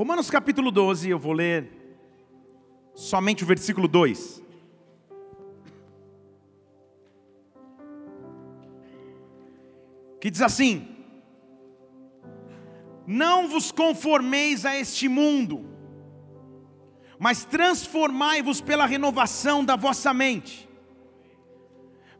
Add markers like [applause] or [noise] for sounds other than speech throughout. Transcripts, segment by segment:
Romanos capítulo 12, eu vou ler somente o versículo 2. Que diz assim: Não vos conformeis a este mundo, mas transformai-vos pela renovação da vossa mente,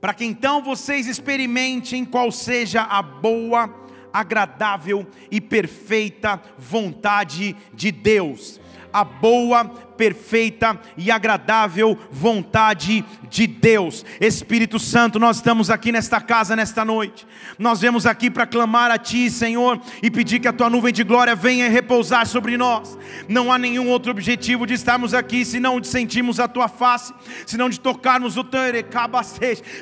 para que então vocês experimentem qual seja a boa, agradável e perfeita vontade de Deus. A boa, perfeita e agradável vontade de Deus. Espírito Santo, nós estamos aqui nesta casa nesta noite. Nós vemos aqui para clamar a Ti, Senhor, e pedir que a Tua nuvem de glória venha repousar sobre nós. Não há nenhum outro objetivo de estarmos aqui senão de sentirmos a Tua face, senão de tocarmos o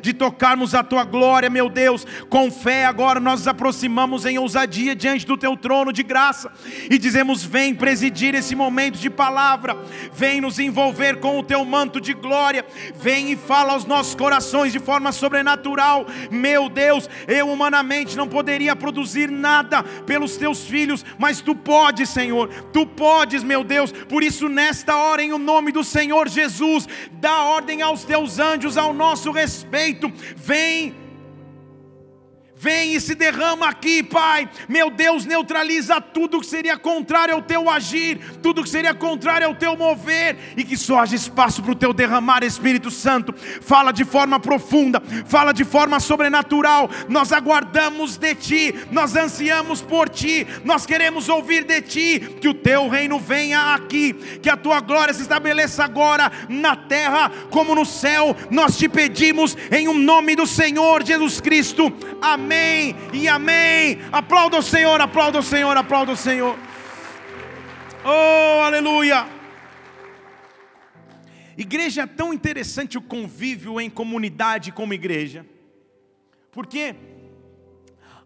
de tocarmos a Tua glória, meu Deus. Com fé agora nós nos aproximamos em ousadia diante do Teu trono de graça e dizemos: Vem presidir esse momento de palavra vem nos envolver com o teu manto de glória, vem e fala aos nossos corações de forma sobrenatural. Meu Deus, eu humanamente não poderia produzir nada pelos teus filhos, mas tu podes, Senhor, tu podes, meu Deus. Por isso, nesta hora, em o nome do Senhor Jesus, dá ordem aos teus anjos ao nosso respeito, vem Vem e se derrama aqui, Pai. Meu Deus, neutraliza tudo que seria contrário ao teu agir, tudo que seria contrário ao teu mover, e que só haja espaço para o teu derramar, Espírito Santo. Fala de forma profunda, fala de forma sobrenatural. Nós aguardamos de ti, nós ansiamos por ti, nós queremos ouvir de ti, que o teu reino venha aqui, que a tua glória se estabeleça agora na terra como no céu. Nós te pedimos em um nome do Senhor Jesus Cristo. Amém amém e amém. Aplauda o Senhor, aplauda o Senhor, aplauda o Senhor. Oh, aleluia. Igreja é tão interessante o convívio em comunidade como igreja, porque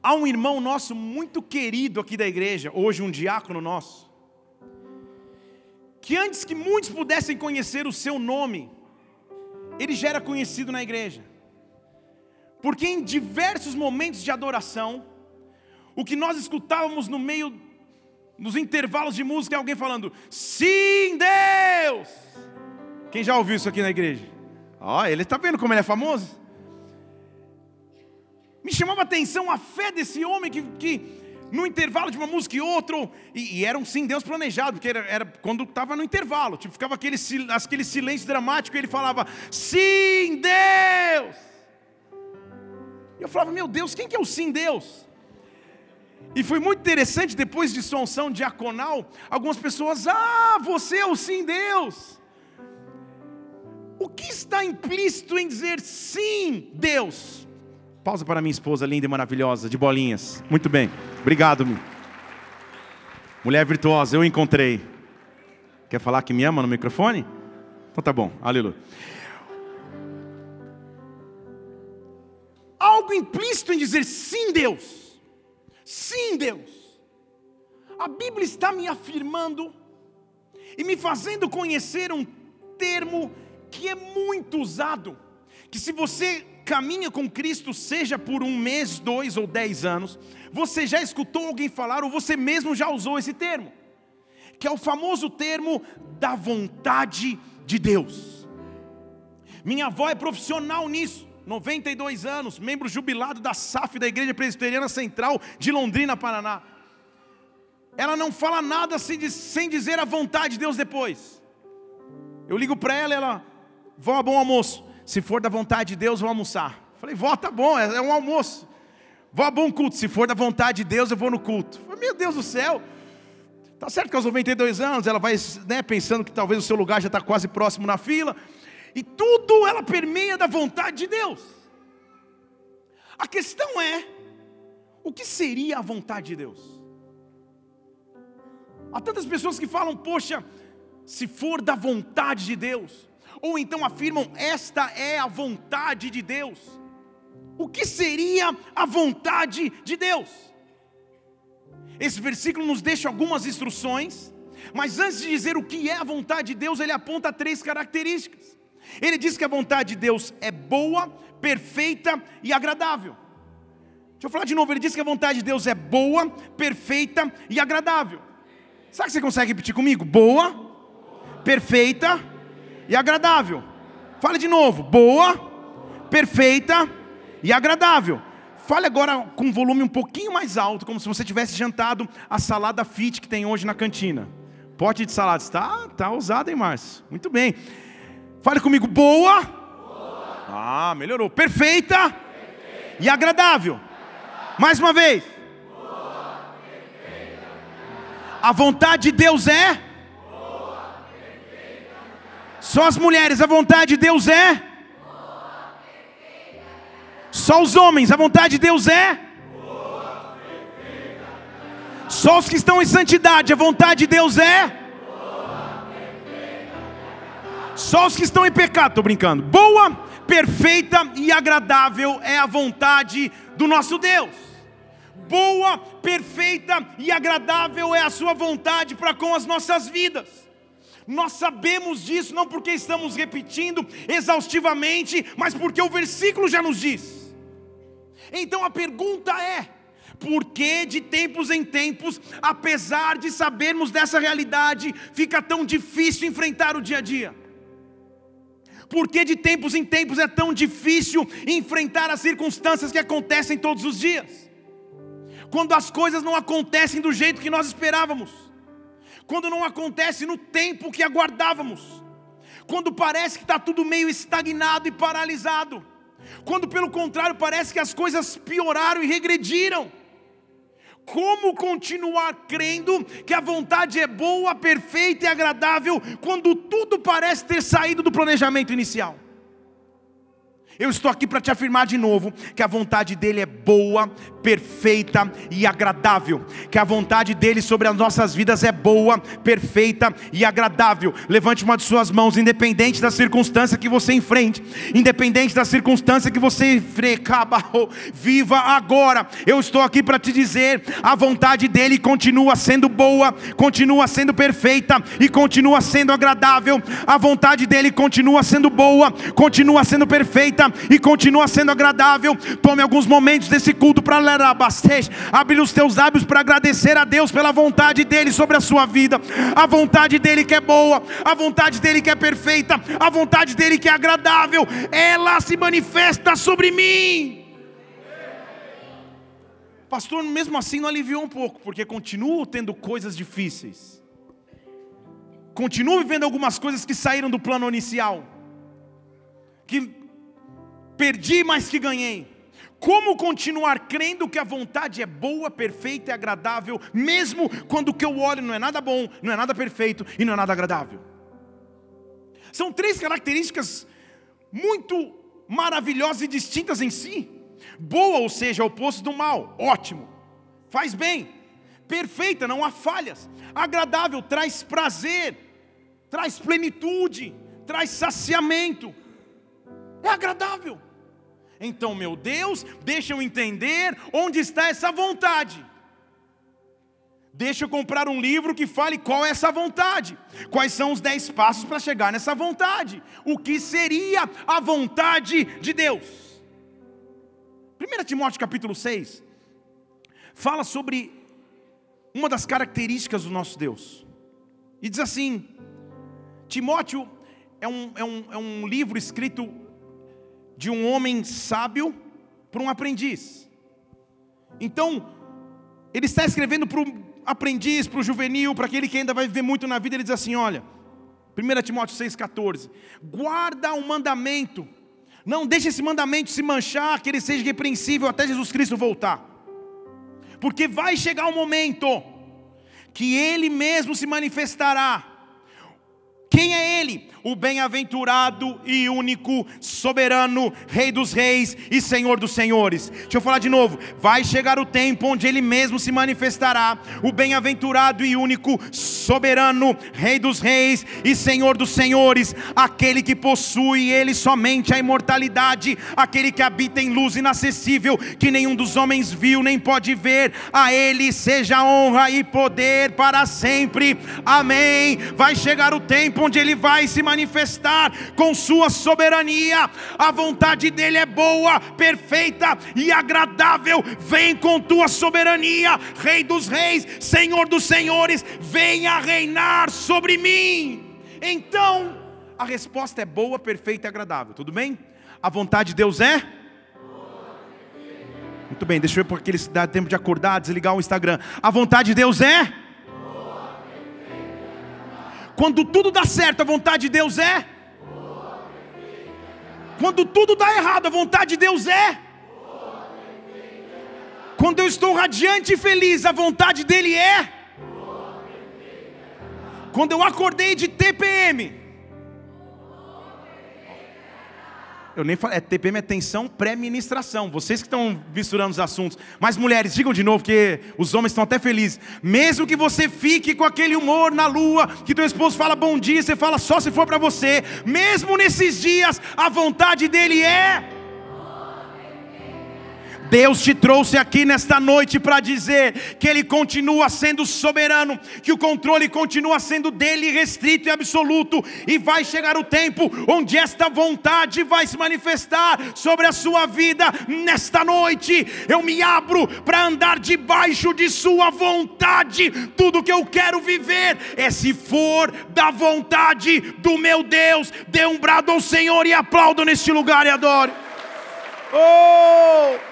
há um irmão nosso muito querido aqui da igreja, hoje um diácono nosso, que antes que muitos pudessem conhecer o seu nome, ele já era conhecido na igreja. Porque em diversos momentos de adoração, o que nós escutávamos no meio, nos intervalos de música, é alguém falando: Sim, Deus! Quem já ouviu isso aqui na igreja? Ó, oh, ele está vendo como ele é famoso? Me chamava a atenção a fé desse homem que, que no intervalo de uma música e outra, e, e era um sim Deus planejado, porque era, era quando estava no intervalo, tipo, ficava aquele, aquele silêncio dramático e ele falava: Sim, Deus! Eu falava, meu Deus, quem que é o sim Deus? E foi muito interessante, depois de sua unção diaconal, algumas pessoas, ah, você é o sim Deus. O que está implícito em dizer sim, Deus? Pausa para minha esposa linda e maravilhosa, de bolinhas. Muito bem, obrigado. Mulher virtuosa, eu encontrei. Quer falar que me ama no microfone? Então tá bom, aleluia. Algo implícito em dizer sim, Deus. Sim, Deus. A Bíblia está me afirmando e me fazendo conhecer um termo que é muito usado. Que se você caminha com Cristo, seja por um mês, dois ou dez anos, você já escutou alguém falar ou você mesmo já usou esse termo, que é o famoso termo da vontade de Deus. Minha avó é profissional nisso. 92 anos, membro jubilado da SAF da Igreja Presbiteriana Central de Londrina, Paraná. Ela não fala nada sem dizer a vontade de Deus depois. Eu ligo para ela, ela, vó, bom almoço. Se for da vontade de Deus, vou almoçar. Falei, vó, tá bom, é, é um almoço. Vó, bom culto. Se for da vontade de Deus, eu vou no culto. Falei, meu Deus do céu. Tá certo que aos 92 anos ela vai né, pensando que talvez o seu lugar já está quase próximo na fila e tudo ela permeia da vontade de Deus. A questão é: o que seria a vontade de Deus? Há tantas pessoas que falam, poxa, se for da vontade de Deus, ou então afirmam, esta é a vontade de Deus. O que seria a vontade de Deus? Esse versículo nos deixa algumas instruções, mas antes de dizer o que é a vontade de Deus, ele aponta três características. Ele diz que a vontade de Deus é boa, perfeita e agradável. Deixa eu falar de novo, ele diz que a vontade de Deus é boa, perfeita e agradável. Sabe que você consegue repetir comigo? Boa, perfeita e agradável. Fale de novo. Boa, perfeita e agradável. Fale agora com um volume um pouquinho mais alto, como se você tivesse jantado a salada fit que tem hoje na cantina. Pote de salada. Está tá ousado, hein, Márcio? Muito bem. Fale comigo. Boa. Boa. Ah, melhorou. Perfeita, perfeita. e agradável. agradável. Mais uma vez. Boa, a vontade de Deus é? Boa, Só as mulheres, a vontade de Deus é? Boa, Só os homens, a vontade de Deus é? Só os que estão em santidade, a vontade de Deus é? Só os que estão em pecado, estou brincando. Boa, perfeita e agradável é a vontade do nosso Deus. Boa, perfeita e agradável é a sua vontade para com as nossas vidas. Nós sabemos disso não porque estamos repetindo exaustivamente, mas porque o versículo já nos diz. Então a pergunta é: por que de tempos em tempos, apesar de sabermos dessa realidade, fica tão difícil enfrentar o dia a dia? Por que de tempos em tempos é tão difícil enfrentar as circunstâncias que acontecem todos os dias? Quando as coisas não acontecem do jeito que nós esperávamos, quando não acontece no tempo que aguardávamos, quando parece que está tudo meio estagnado e paralisado, quando pelo contrário parece que as coisas pioraram e regrediram. Como continuar crendo que a vontade é boa, perfeita e agradável quando tudo parece ter saído do planejamento inicial? Eu estou aqui para te afirmar de novo que a vontade dele é boa, perfeita e agradável. Que a vontade dele sobre as nossas vidas é boa, perfeita e agradável. Levante uma de suas mãos, independente da circunstância que você enfrente, independente da circunstância que você frecaba, viva agora. Eu estou aqui para te dizer: a vontade dele continua sendo boa, continua sendo perfeita e continua sendo agradável. A vontade dele continua sendo boa, continua sendo perfeita e continua sendo agradável. Tome alguns momentos desse culto para abrir os teus lábios para agradecer a Deus pela vontade dEle sobre a sua vida, a vontade dEle que é boa, a vontade dEle que é perfeita, a vontade dEle que é agradável, ela se manifesta sobre mim. Pastor, mesmo assim não aliviou um pouco, porque continuo tendo coisas difíceis, continuo vivendo algumas coisas que saíram do plano inicial, que perdi, mas que ganhei. Como continuar crendo que a vontade é boa, perfeita e agradável, mesmo quando o que eu olho não é nada bom, não é nada perfeito e não é nada agradável? São três características muito maravilhosas e distintas em si. Boa, ou seja, é oposto do mal, ótimo, faz bem. Perfeita, não há falhas. Agradável, traz prazer, traz plenitude, traz saciamento. É agradável. Então, meu Deus, deixa eu entender onde está essa vontade. Deixa eu comprar um livro que fale qual é essa vontade. Quais são os dez passos para chegar nessa vontade? O que seria a vontade de Deus? 1 Timóteo capítulo 6 fala sobre uma das características do nosso Deus. E diz assim: Timóteo é um, é um, é um livro escrito de um homem sábio para um aprendiz. Então, ele está escrevendo para o aprendiz, para o juvenil, para aquele que ainda vai viver muito na vida. Ele diz assim: Olha, 1 Timóteo 6,14: Guarda o mandamento, não deixe esse mandamento se manchar, que ele seja repreensível até Jesus Cristo voltar, porque vai chegar um momento que ele mesmo se manifestará. Quem é ele? O bem-aventurado e único, soberano, Rei dos Reis e Senhor dos Senhores. Deixa eu falar de novo. Vai chegar o tempo onde Ele mesmo se manifestará, o bem-aventurado e único, soberano, Rei dos Reis e Senhor dos Senhores, aquele que possui Ele somente a imortalidade, aquele que habita em luz inacessível, que nenhum dos homens viu nem pode ver. A Ele seja honra e poder para sempre. Amém. Vai chegar o tempo onde Ele vai se manifestar com Sua soberania. A vontade dEle é boa, perfeita e agradável. Vem com Tua soberania, Rei dos Reis, Senhor dos Senhores, venha reinar sobre mim. Então, a resposta é boa, perfeita e agradável, tudo bem? A vontade de Deus é? Muito bem, deixa eu ver porque eles dá tempo de acordar, desligar o Instagram. A vontade de Deus é? Quando tudo dá certo, a vontade de Deus é? Quando tudo dá errado, a vontade de Deus é? Quando eu estou radiante e feliz, a vontade dele é? Quando eu acordei de TPM, Eu nem falei, é TPM é tensão pré-ministração. Vocês que estão misturando os assuntos. Mas mulheres, digam de novo, porque os homens estão até felizes. Mesmo que você fique com aquele humor na lua, que teu esposo fala bom dia, você fala só se for para você. Mesmo nesses dias, a vontade dele é Deus te trouxe aqui nesta noite para dizer que Ele continua sendo soberano, que o controle continua sendo dele restrito e absoluto, e vai chegar o tempo onde esta vontade vai se manifestar sobre a sua vida. Nesta noite, eu me abro para andar debaixo de Sua vontade. Tudo que eu quero viver é se for da vontade do meu Deus. Dê um brado ao Senhor e aplaudo neste lugar e adore. Oh!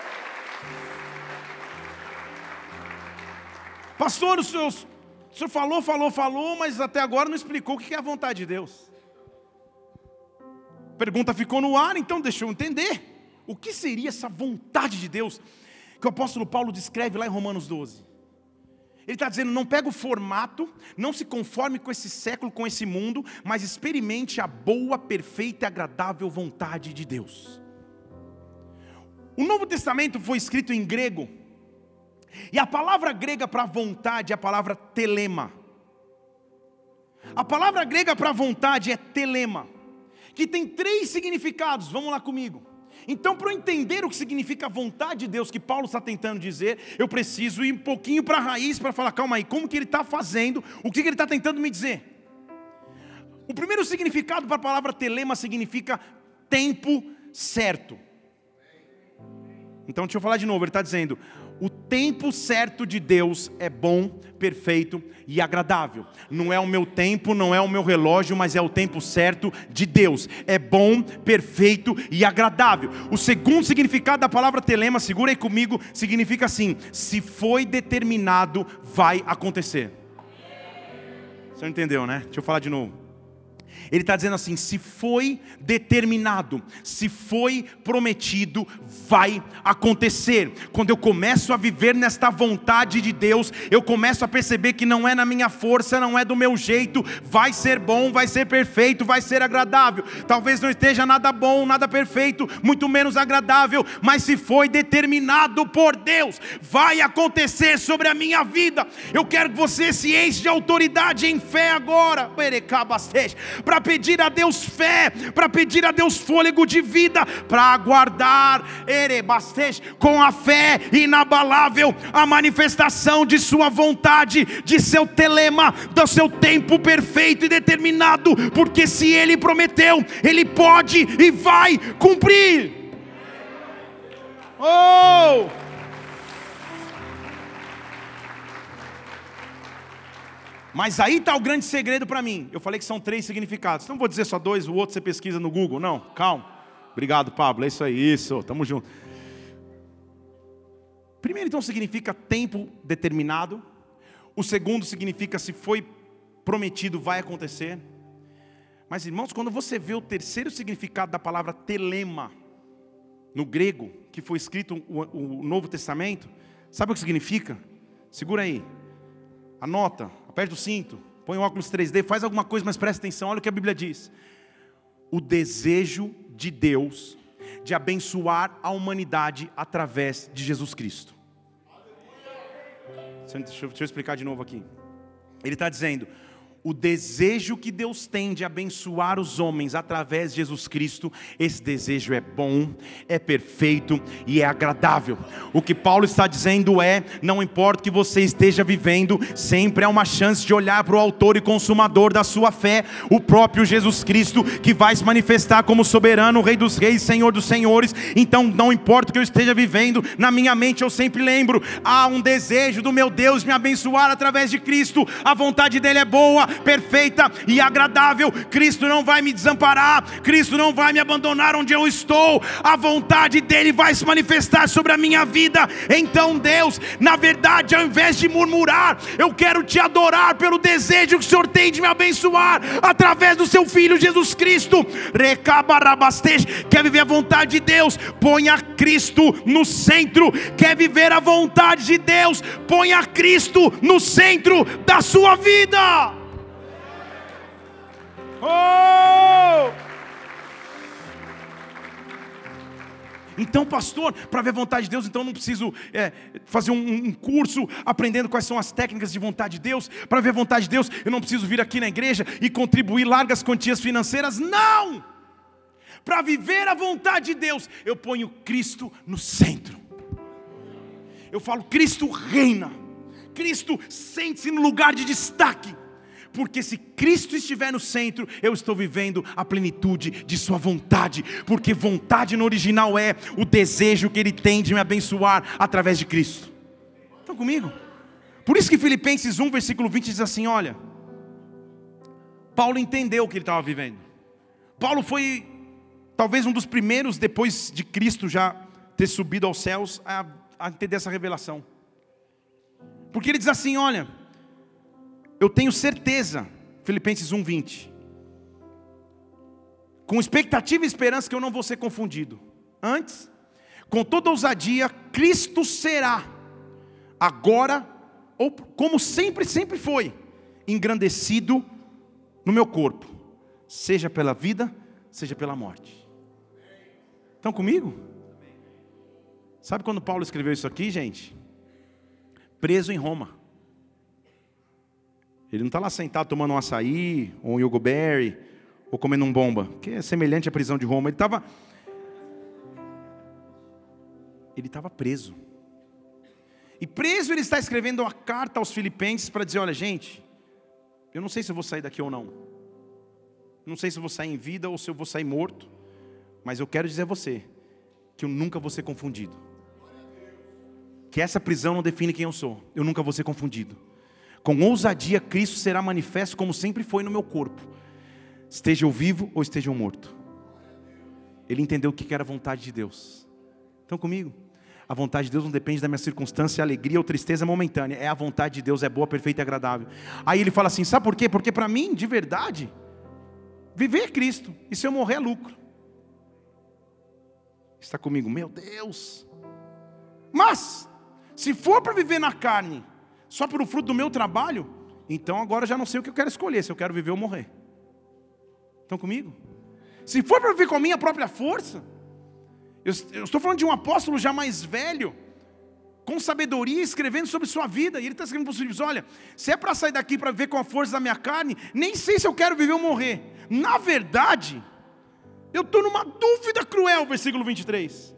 Pastor, o senhor, o senhor falou, falou, falou, mas até agora não explicou o que é a vontade de Deus. A pergunta ficou no ar, então deixa eu entender. O que seria essa vontade de Deus que o apóstolo Paulo descreve lá em Romanos 12? Ele está dizendo: não pega o formato, não se conforme com esse século, com esse mundo, mas experimente a boa, perfeita e agradável vontade de Deus. O Novo Testamento foi escrito em grego, e a palavra grega para vontade é a palavra telema. A palavra grega para vontade é telema, que tem três significados. Vamos lá comigo. Então, para eu entender o que significa a vontade de Deus que Paulo está tentando dizer, eu preciso ir um pouquinho para a raiz para falar, calma aí, como que ele está fazendo, o que, que ele está tentando me dizer. O primeiro significado para a palavra telema significa tempo certo. Então, deixa eu falar de novo, ele está dizendo, o tempo certo de Deus é bom, perfeito e agradável. Não é o meu tempo, não é o meu relógio, mas é o tempo certo de Deus. É bom, perfeito e agradável. O segundo significado da palavra telema, segura aí comigo, significa assim: se foi determinado, vai acontecer. Você entendeu, né? Deixa eu falar de novo. Ele está dizendo assim: se foi determinado, se foi prometido, vai acontecer. Quando eu começo a viver nesta vontade de Deus, eu começo a perceber que não é na minha força, não é do meu jeito, vai ser bom, vai ser perfeito, vai ser agradável. Talvez não esteja nada bom, nada perfeito, muito menos agradável, mas se foi determinado por Deus, vai acontecer sobre a minha vida. Eu quero que você se enche de autoridade em fé agora, para para pedir a Deus fé, para pedir a Deus fôlego de vida, para aguardar com a fé inabalável a manifestação de Sua vontade, de seu telema, do seu tempo perfeito e determinado, porque se Ele prometeu, Ele pode e vai cumprir. Oh! Mas aí está o grande segredo para mim. Eu falei que são três significados. Não vou dizer só dois, o outro você pesquisa no Google. Não, calma. Obrigado, Pablo. É isso aí, isso. Tamo junto. Primeiro, então, significa tempo determinado. O segundo significa se foi prometido, vai acontecer. Mas, irmãos, quando você vê o terceiro significado da palavra telema, no grego, que foi escrito o, o Novo Testamento, sabe o que significa? Segura aí. Anota, aperte o cinto, põe o óculos 3D, faz alguma coisa, mas presta atenção, olha o que a Bíblia diz. O desejo de Deus de abençoar a humanidade através de Jesus Cristo. Deixa eu, deixa eu explicar de novo aqui. Ele está dizendo: o desejo que Deus tem de abençoar os homens através de Jesus Cristo, esse desejo é bom, é perfeito e é agradável. O que Paulo está dizendo é: não importa o que você esteja vivendo, sempre há uma chance de olhar para o Autor e Consumador da sua fé, o próprio Jesus Cristo, que vai se manifestar como soberano, Rei dos Reis, Senhor dos Senhores. Então, não importa o que eu esteja vivendo, na minha mente eu sempre lembro: há um desejo do meu Deus me abençoar através de Cristo, a vontade dele é boa perfeita e agradável. Cristo não vai me desamparar, Cristo não vai me abandonar onde eu estou. A vontade dele vai se manifestar sobre a minha vida. Então, Deus, na verdade, ao invés de murmurar, eu quero te adorar pelo desejo que o Senhor tem de me abençoar através do seu filho Jesus Cristo. Quer viver a vontade de Deus? Ponha Cristo no centro. Quer viver a vontade de Deus? Ponha Cristo no centro da sua vida. Oh! Então, pastor, para ver a vontade de Deus, então não preciso é, fazer um, um, curso aprendendo quais são as técnicas de vontade de Deus. Para ver a vontade de Deus, eu não preciso vir aqui na igreja e contribuir largas quantias financeiras. Não! Para viver a vontade de Deus, eu ponho Cristo no centro. Eu falo, Cristo reina. Cristo sente-se no lugar de destaque porque se Cristo estiver no centro, eu estou vivendo a plenitude de Sua vontade, porque vontade no original é o desejo que Ele tem de me abençoar através de Cristo. Estão comigo? Por isso que Filipenses 1, versículo 20 diz assim: olha, Paulo entendeu o que ele estava vivendo. Paulo foi talvez um dos primeiros, depois de Cristo já ter subido aos céus, a, a entender essa revelação. Porque ele diz assim: olha, eu tenho certeza, Filipenses 1:20, com expectativa e esperança que eu não vou ser confundido. Antes, com toda ousadia, Cristo será agora ou como sempre sempre foi, engrandecido no meu corpo, seja pela vida, seja pela morte. Estão comigo? Sabe quando Paulo escreveu isso aqui, gente? Preso em Roma. Ele não está lá sentado tomando um açaí, ou um yogoberry, ou comendo um bomba, que é semelhante à prisão de Roma. Ele estava. Ele estava preso. E preso ele está escrevendo uma carta aos filipenses para dizer: olha, gente, eu não sei se eu vou sair daqui ou não. Não sei se eu vou sair em vida ou se eu vou sair morto. Mas eu quero dizer a você que eu nunca vou ser confundido. Que essa prisão não define quem eu sou. Eu nunca vou ser confundido. Com ousadia, Cristo será manifesto como sempre foi no meu corpo, esteja eu vivo ou esteja eu morto. Ele entendeu o que era a vontade de Deus. Estão comigo? A vontade de Deus não depende da minha circunstância, alegria ou tristeza momentânea. É a vontade de Deus, é boa, perfeita e agradável. Aí ele fala assim: sabe por quê? Porque para mim, de verdade, viver é Cristo, e se eu morrer é lucro. Está comigo, meu Deus. Mas, se for para viver na carne, só pelo fruto do meu trabalho, então agora já não sei o que eu quero escolher, se eu quero viver ou morrer. Estão comigo? Se for para viver com a minha própria força, eu, eu estou falando de um apóstolo já mais velho, com sabedoria, escrevendo sobre sua vida, e ele está escrevendo para os filhos: olha, se é para sair daqui para viver com a força da minha carne, nem sei se eu quero viver ou morrer. Na verdade, eu estou numa dúvida cruel, versículo 23.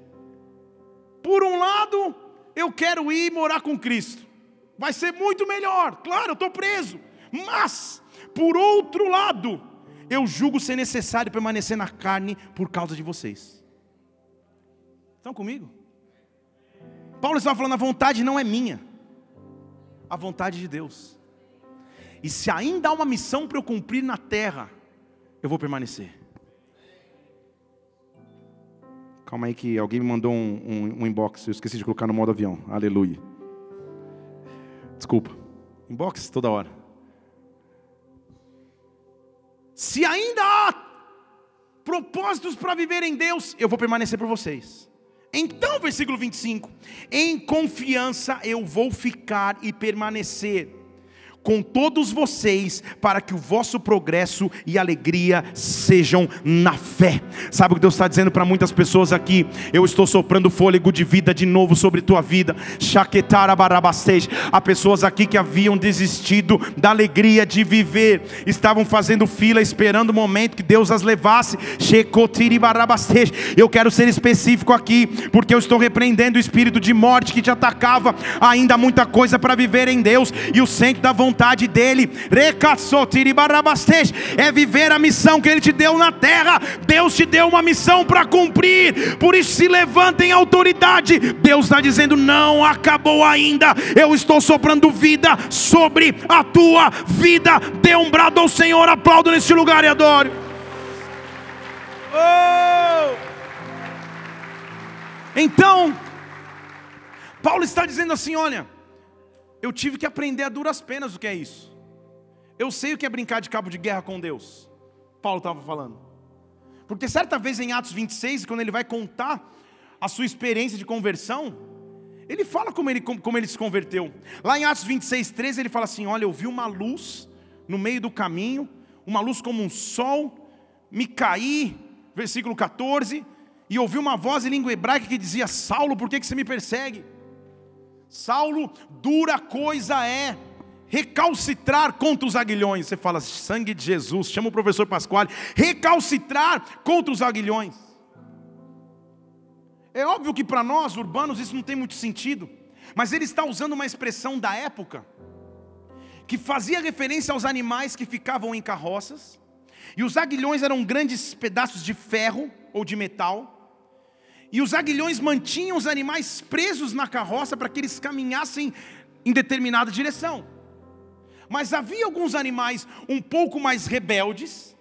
Por um lado, eu quero ir morar com Cristo vai ser muito melhor. Claro, eu estou preso. Mas, por outro lado, eu julgo ser necessário permanecer na carne por causa de vocês. Estão comigo? Paulo estava falando: a vontade não é minha, a vontade de Deus. E se ainda há uma missão para eu cumprir na terra, eu vou permanecer. Calma aí que alguém me mandou um, um, um inbox, eu esqueci de colocar no modo avião. Aleluia. Desculpa. Inbox toda hora. Se ainda há propósitos para viver em Deus, eu vou permanecer por vocês. Então, versículo 25: Em confiança eu vou ficar e permanecer, com todos vocês, para que o vosso progresso e alegria sejam na fé. Sabe o que Deus está dizendo para muitas pessoas aqui? Eu estou soprando fôlego de vida de novo sobre tua vida. Há pessoas aqui que haviam desistido da alegria de viver, estavam fazendo fila esperando o momento que Deus as levasse. Eu quero ser específico aqui, porque eu estou repreendendo o espírito de morte que te atacava. Ainda há muita coisa para viver em Deus, e o centro da vontade dEle é viver a missão que Ele te deu na terra. Deus te deu uma missão para cumprir, por isso se levanta em autoridade. Deus está dizendo: não acabou ainda, eu estou soprando vida sobre a tua vida. Dê um brado ao Senhor, aplaudo nesse lugar e adore. Oh! Então, Paulo está dizendo assim: olha, eu tive que aprender a duras penas o que é isso. Eu sei o que é brincar de cabo de guerra com Deus. Paulo estava falando. Porque certa vez em Atos 26, quando ele vai contar a sua experiência de conversão, ele fala como ele, como ele se converteu. Lá em Atos 26, 13, ele fala assim: Olha, eu vi uma luz no meio do caminho, uma luz como um sol, me caí, versículo 14, e ouvi uma voz em língua hebraica que dizia: Saulo, por que, que você me persegue? Saulo, dura coisa é recalcitrar contra os aguilhões. Você fala, sangue de Jesus, chama o professor Pasquale, recalcitrar contra os aguilhões. É óbvio que para nós, urbanos, isso não tem muito sentido, mas ele está usando uma expressão da época, que fazia referência aos animais que ficavam em carroças, e os aguilhões eram grandes pedaços de ferro ou de metal, e os aguilhões mantinham os animais presos na carroça para que eles caminhassem em determinada direção. Mas havia alguns animais um pouco mais rebeldes,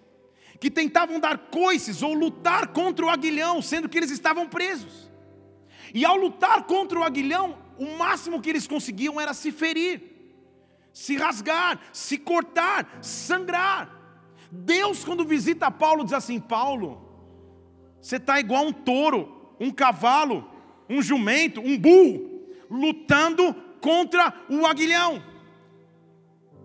que tentavam dar coices ou lutar contra o aguilhão, sendo que eles estavam presos. E ao lutar contra o aguilhão, o máximo que eles conseguiam era se ferir, se rasgar, se cortar, sangrar. Deus, quando visita Paulo, diz assim: Paulo, você está igual um touro um cavalo, um jumento, um burro, lutando contra o aguilhão.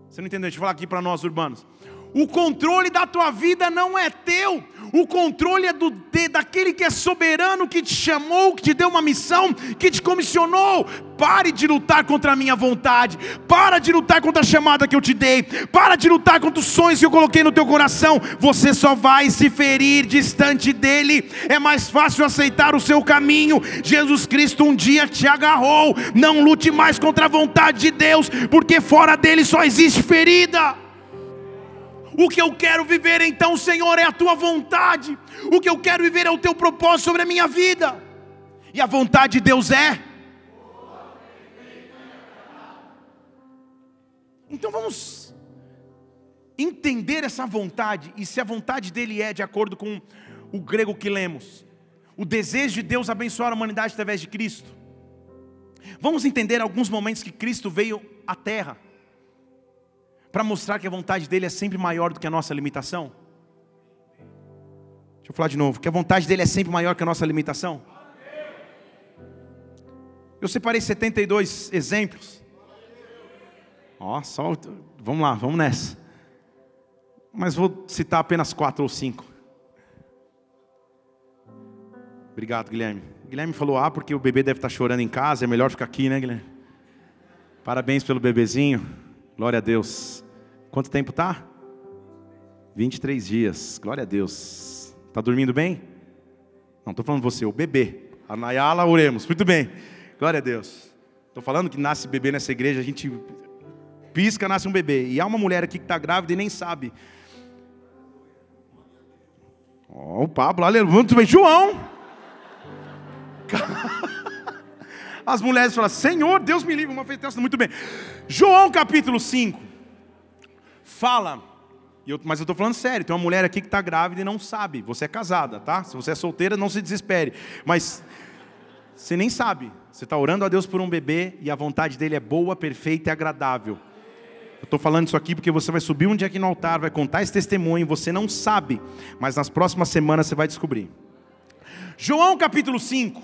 Você não entendeu? Deixa eu falar aqui para nós urbanos. O controle da tua vida não é teu, o controle é do, de, daquele que é soberano, que te chamou, que te deu uma missão, que te comissionou. Pare de lutar contra a minha vontade, para de lutar contra a chamada que eu te dei, para de lutar contra os sonhos que eu coloquei no teu coração. Você só vai se ferir distante dele. É mais fácil aceitar o seu caminho. Jesus Cristo um dia te agarrou. Não lute mais contra a vontade de Deus, porque fora dele só existe ferida. O que eu quero viver então, Senhor, é a tua vontade. O que eu quero viver é o teu propósito sobre a minha vida. E a vontade de Deus é. Então vamos entender essa vontade e se a vontade dele é de acordo com o grego que lemos. O desejo de Deus abençoar a humanidade através de Cristo. Vamos entender alguns momentos que Cristo veio à terra para mostrar que a vontade dele é sempre maior do que a nossa limitação? Deixa eu falar de novo, que a vontade dele é sempre maior que a nossa limitação? Eu separei 72 exemplos. Ó, só, vamos lá, vamos nessa. Mas vou citar apenas quatro ou cinco. Obrigado, Guilherme. Guilherme falou: Ah, porque o bebê deve estar chorando em casa, é melhor ficar aqui, né, Guilherme? Parabéns pelo bebezinho. Glória a Deus. Quanto tempo tá? 23 dias. Glória a Deus. Tá dormindo bem? Não, estou falando você, o bebê. A Nayala, oremos. Muito bem. Glória a Deus. Estou falando que nasce bebê nessa igreja, a gente pisca, nasce um bebê. E há uma mulher aqui que está grávida e nem sabe. Ó, oh, o Pablo, aleluia. Muito bem. João. [laughs] As mulheres falam, Senhor, Deus me livre. Uma fez muito bem. João capítulo 5 fala, eu, mas eu estou falando sério, tem uma mulher aqui que está grávida e não sabe, você é casada, tá? Se você é solteira, não se desespere, mas você nem sabe, você está orando a Deus por um bebê e a vontade dele é boa, perfeita e agradável. Eu estou falando isso aqui porque você vai subir um dia aqui no altar, vai contar esse testemunho, você não sabe, mas nas próximas semanas você vai descobrir. João capítulo 5,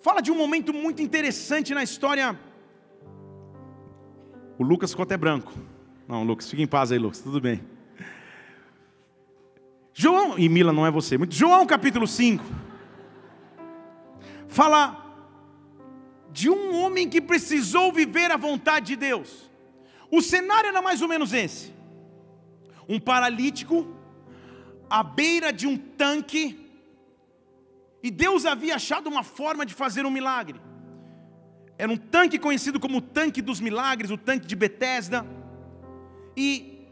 fala de um momento muito interessante na história O Lucas ficou até branco. Não, Lucas, fica em paz aí, Lucas, tudo bem. João, e Mila não é você, João capítulo 5, fala de um homem que precisou viver a vontade de Deus. O cenário era mais ou menos esse: um paralítico à beira de um tanque, e Deus havia achado uma forma de fazer um milagre. Era um tanque conhecido como o tanque dos milagres, o tanque de Betesda. E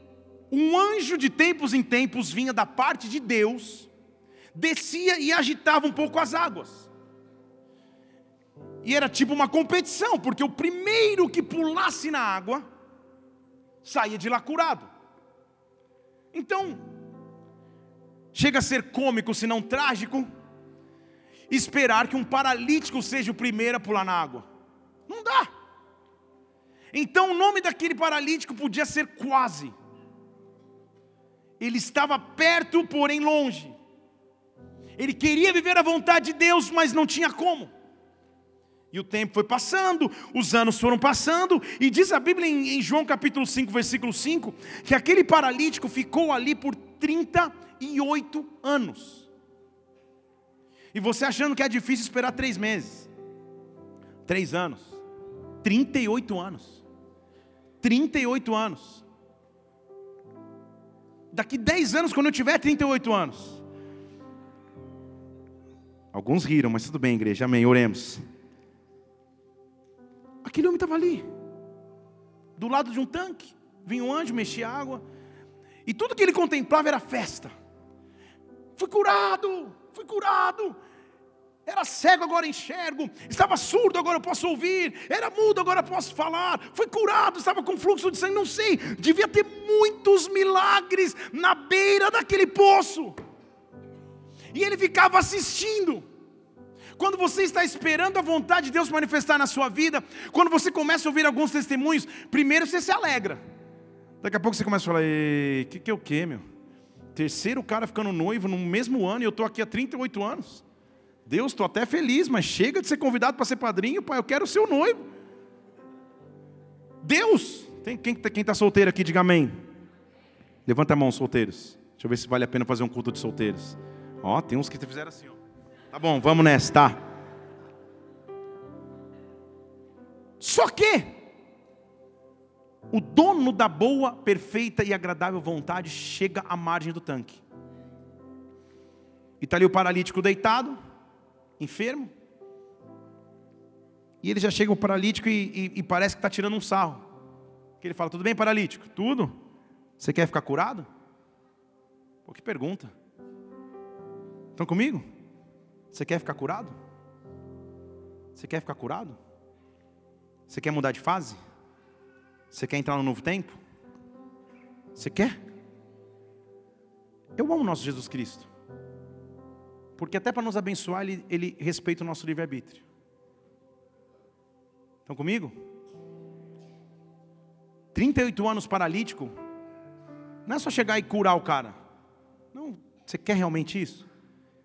um anjo de tempos em tempos vinha da parte de Deus, descia e agitava um pouco as águas. E era tipo uma competição, porque o primeiro que pulasse na água saía de lá curado. Então, chega a ser cômico, se não trágico, esperar que um paralítico seja o primeiro a pular na água. Não dá. Então o nome daquele paralítico podia ser quase. Ele estava perto, porém longe. Ele queria viver a vontade de Deus, mas não tinha como. E o tempo foi passando, os anos foram passando, e diz a Bíblia em, João capítulo 5, versículo 5, que aquele paralítico ficou ali por 38 anos. E você achando que é difícil esperar três meses, três anos, 38 anos, 38 anos. Daqui 10 anos, quando eu tiver 38 anos. Alguns riram, mas tudo bem, igreja, amém, oremos. Aquele homem estava ali, do lado de um tanque. Vinha um anjo, mexia água. E tudo que ele contemplava era festa. Fui curado, fui curado. Era cego, agora enxergo. Estava surdo, agora eu posso ouvir. Era mudo, agora eu posso falar. Fui curado, estava com fluxo de sangue, não sei. Devia ter muitos milagres na beira daquele poço. E ele ficava assistindo. Quando você está esperando a vontade de Deus manifestar na sua vida, quando você começa a ouvir alguns testemunhos, primeiro você se alegra. Daqui a pouco você começa a falar: o que, que é o que, meu? Terceiro cara ficando noivo no mesmo ano e eu estou aqui há 38 anos. Deus, estou até feliz, mas chega de ser convidado para ser padrinho, pai, eu quero ser o noivo. Deus, tem, quem está solteiro aqui, diga amém. Levanta a mão, solteiros. Deixa eu ver se vale a pena fazer um culto de solteiros. Ó, tem uns que fizeram assim, ó. Tá bom, vamos nessa, tá? Só que o dono da boa, perfeita e agradável vontade chega à margem do tanque. E está ali o paralítico deitado, enfermo. E ele já chega o paralítico e, e, e parece que está tirando um sarro. Que ele fala: Tudo bem, paralítico? Tudo? Você quer ficar curado? Pô, que pergunta. Estão comigo? Você quer ficar curado? Você quer ficar curado? Você quer mudar de fase? Você quer entrar no novo tempo? Você quer? Eu amo o nosso Jesus Cristo. Porque até para nos abençoar, ele, ele respeita o nosso livre-arbítrio. Estão comigo? 38 anos paralítico, não é só chegar e curar o cara. Não, você quer realmente isso?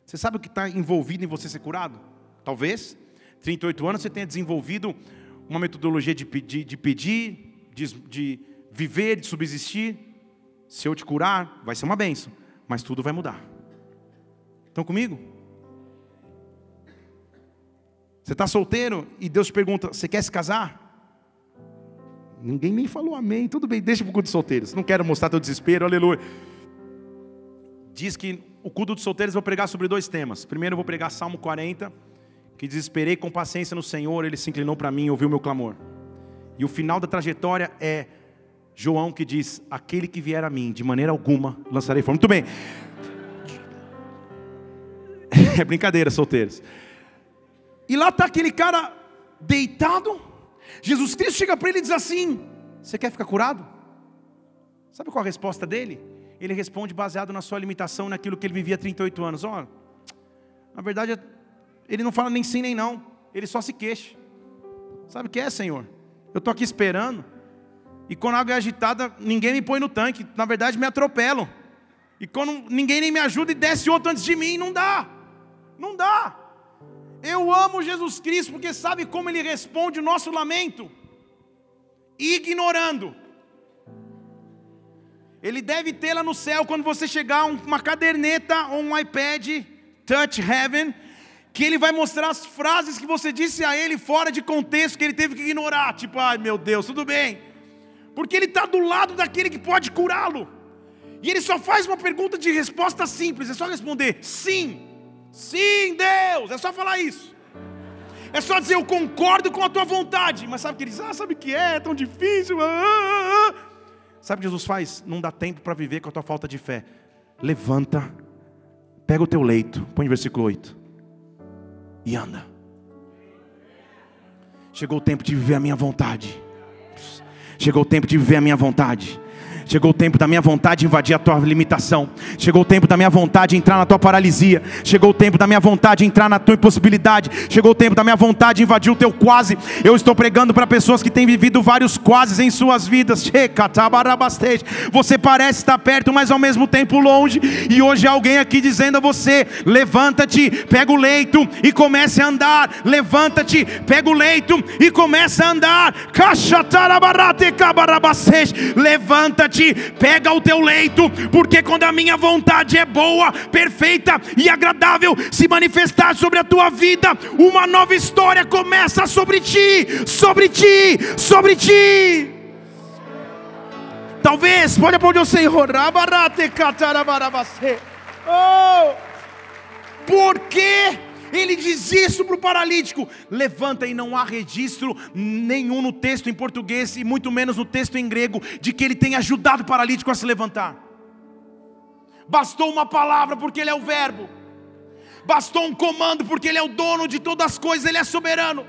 Você sabe o que está envolvido em você ser curado? Talvez, 38 anos você tenha desenvolvido uma metodologia de pedir, de, pedir, de, de viver, de subsistir. Se eu te curar, vai ser uma benção, mas tudo vai mudar. Estão comigo? Você está solteiro e Deus pergunta: Você quer se casar? Ninguém nem falou amém. Tudo bem, deixa para o culto de solteiros. Não quero mostrar teu desespero, aleluia. Diz que o culto de solteiros vou pregar sobre dois temas. Primeiro eu vou pregar Salmo 40, que desesperei com paciência no Senhor, ele se inclinou para mim e ouviu meu clamor. E o final da trajetória é João que diz: Aquele que vier a mim, de maneira alguma lançarei fora. Muito bem. [laughs] É brincadeira, solteiros. E lá está aquele cara deitado. Jesus Cristo chega para ele e diz assim: Você quer ficar curado? Sabe qual a resposta dele? Ele responde baseado na sua limitação, naquilo que ele vivia há 38 anos. Ó, na verdade, ele não fala nem sim nem não, ele só se queixa. Sabe o que é, Senhor? Eu estou aqui esperando, e quando a água é agitada, ninguém me põe no tanque, na verdade me atropelam. E quando ninguém nem me ajuda e desce outro antes de mim, não dá. Não dá. Eu amo Jesus Cristo porque sabe como Ele responde o nosso lamento? ignorando. Ele deve ter lá no céu, quando você chegar, uma caderneta ou um iPad, Touch Heaven, que ele vai mostrar as frases que você disse a ele fora de contexto, que ele teve que ignorar. Tipo, ai meu Deus, tudo bem. Porque ele está do lado daquele que pode curá-lo. E ele só faz uma pergunta de resposta simples, é só responder sim. Sim, Deus, é só falar isso. É só dizer eu concordo com a tua vontade. Mas sabe o que diz? Ah, sabe o que é? É tão difícil. Ah, ah, ah. Sabe o que Jesus faz? Não dá tempo para viver com a tua falta de fé. Levanta, pega o teu leito, põe o versículo 8 e anda. Chegou o tempo de viver a minha vontade. Chegou o tempo de viver a minha vontade. Chegou o tempo da minha vontade invadir a tua limitação. Chegou o tempo da minha vontade entrar na tua paralisia. Chegou o tempo da minha vontade entrar na tua impossibilidade. Chegou o tempo da minha vontade invadir o teu quase. Eu estou pregando para pessoas que têm vivido vários quases em suas vidas. Você parece estar perto, mas ao mesmo tempo longe. E hoje alguém aqui dizendo a você: levanta-te, pega o leito e comece a andar. Levanta-te, pega o leito e comece a andar. Levanta-te pega o teu leito, porque quando a minha vontade é boa, perfeita e agradável se manifestar sobre a tua vida, uma nova história começa sobre ti, sobre ti, sobre ti. Talvez, pode para onde eu sei, oh, por quê? Ele diz isso para o paralítico: levanta, e não há registro nenhum no texto em português, e muito menos no texto em grego, de que ele tenha ajudado o paralítico a se levantar. Bastou uma palavra, porque ele é o Verbo. Bastou um comando, porque ele é o dono de todas as coisas, ele é soberano.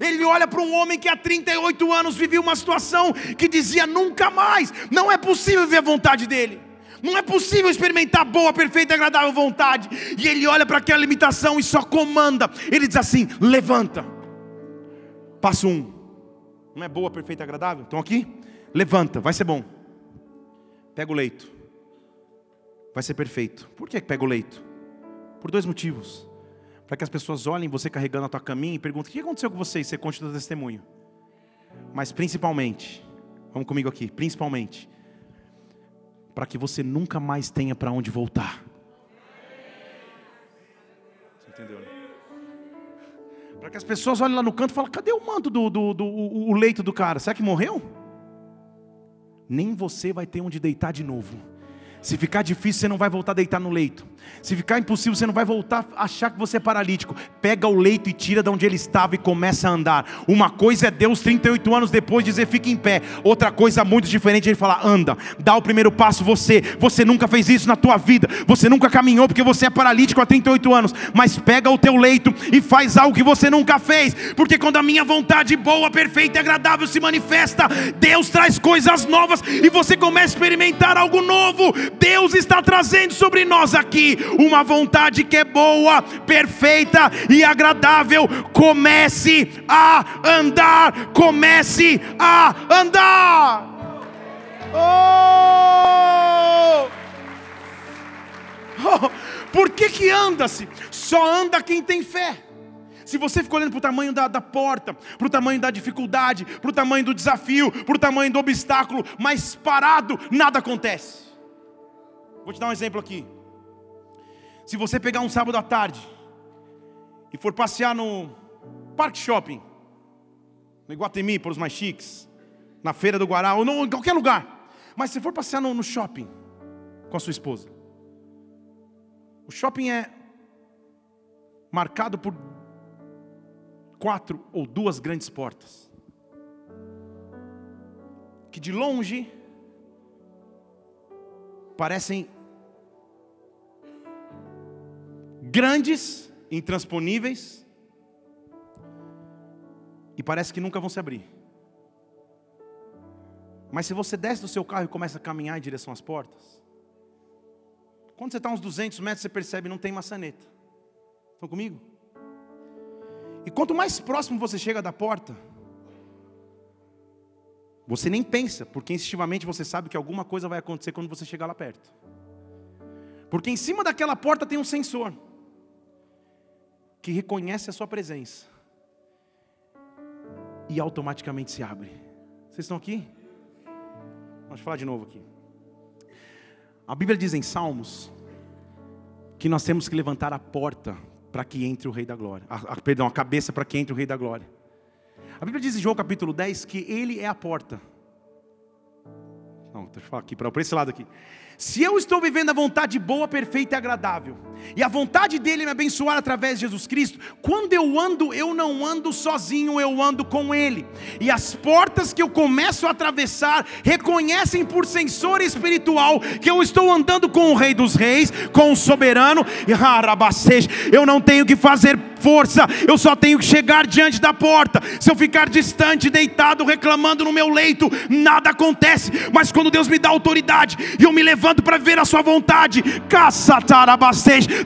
Ele olha para um homem que há 38 anos vivia uma situação que dizia nunca mais, não é possível ver a vontade dele. Não é possível experimentar boa, perfeita agradável vontade. E ele olha para aquela limitação e só comanda. Ele diz assim: levanta. Passo um. Não é boa, perfeita agradável? Estão aqui? Levanta, vai ser bom. Pega o leito. Vai ser perfeito. Por que pega o leito? Por dois motivos. Para que as pessoas olhem você carregando a tua caminha e perguntem: o que aconteceu com você? E você conte o testemunho. Mas principalmente, vamos comigo aqui, principalmente, para que você nunca mais tenha para onde voltar. Você entendeu? Né? Para que as pessoas olhem lá no canto e falem: cadê o manto do, do, do o leito do cara? Será que morreu? Nem você vai ter onde deitar de novo. Se ficar difícil, você não vai voltar a deitar no leito. Se ficar impossível, você não vai voltar a achar que você é paralítico. Pega o leito e tira de onde ele estava e começa a andar. Uma coisa é Deus 38 anos depois dizer fique em pé. Outra coisa muito diferente é ele falar anda, dá o primeiro passo você. Você nunca fez isso na tua vida. Você nunca caminhou porque você é paralítico há 38 anos, mas pega o teu leito e faz algo que você nunca fez. Porque quando a minha vontade boa, perfeita e agradável se manifesta, Deus traz coisas novas e você começa a experimentar algo novo. Deus está trazendo sobre nós aqui uma vontade que é boa, perfeita e agradável. Comece a andar, comece a andar. Oh! oh! Por que que anda-se? Só anda quem tem fé. Se você fica olhando para o tamanho da, da porta, para o tamanho da dificuldade, para o tamanho do desafio, para o tamanho do obstáculo, mas parado, nada acontece. Vou te dar um exemplo aqui. Se você pegar um sábado à tarde e for passear no Parque Shopping, no Iguatemi, para os mais chiques, na Feira do Guará, ou em qualquer lugar, mas se for passear no, no shopping com a sua esposa, o shopping é marcado por quatro ou duas grandes portas, que de longe parecem grandes, intransponíveis, e parece que nunca vão se abrir. Mas se você desce do seu carro e começa a caminhar em direção às portas, quando você está uns 200 metros, você percebe não tem maçaneta. Estão comigo? E quanto mais próximo você chega da porta, você nem pensa, porque instintivamente você sabe que alguma coisa vai acontecer quando você chegar lá perto. Porque em cima daquela porta tem um sensor que reconhece a sua presença e automaticamente se abre. Vocês estão aqui? Vamos falar de novo aqui. A Bíblia diz em Salmos que nós temos que levantar a porta para que entre o Rei da Glória. A, a, perdão, a cabeça para que entre o Rei da Glória. A Bíblia diz em João capítulo 10 que Ele é a porta. Não, deixa eu falar aqui, para esse lado aqui. Se eu estou vivendo a vontade boa, perfeita e agradável, e a vontade dele me abençoar através de Jesus Cristo, quando eu ando, eu não ando sozinho, eu ando com ele. E as portas que eu começo a atravessar reconhecem por sensor espiritual que eu estou andando com o Rei dos Reis, com o soberano, e eu não tenho que fazer força, eu só tenho que chegar diante da porta. Se eu ficar distante, deitado, reclamando no meu leito, nada acontece. Mas quando Deus me dá autoridade e eu me levanto para ver a Sua vontade,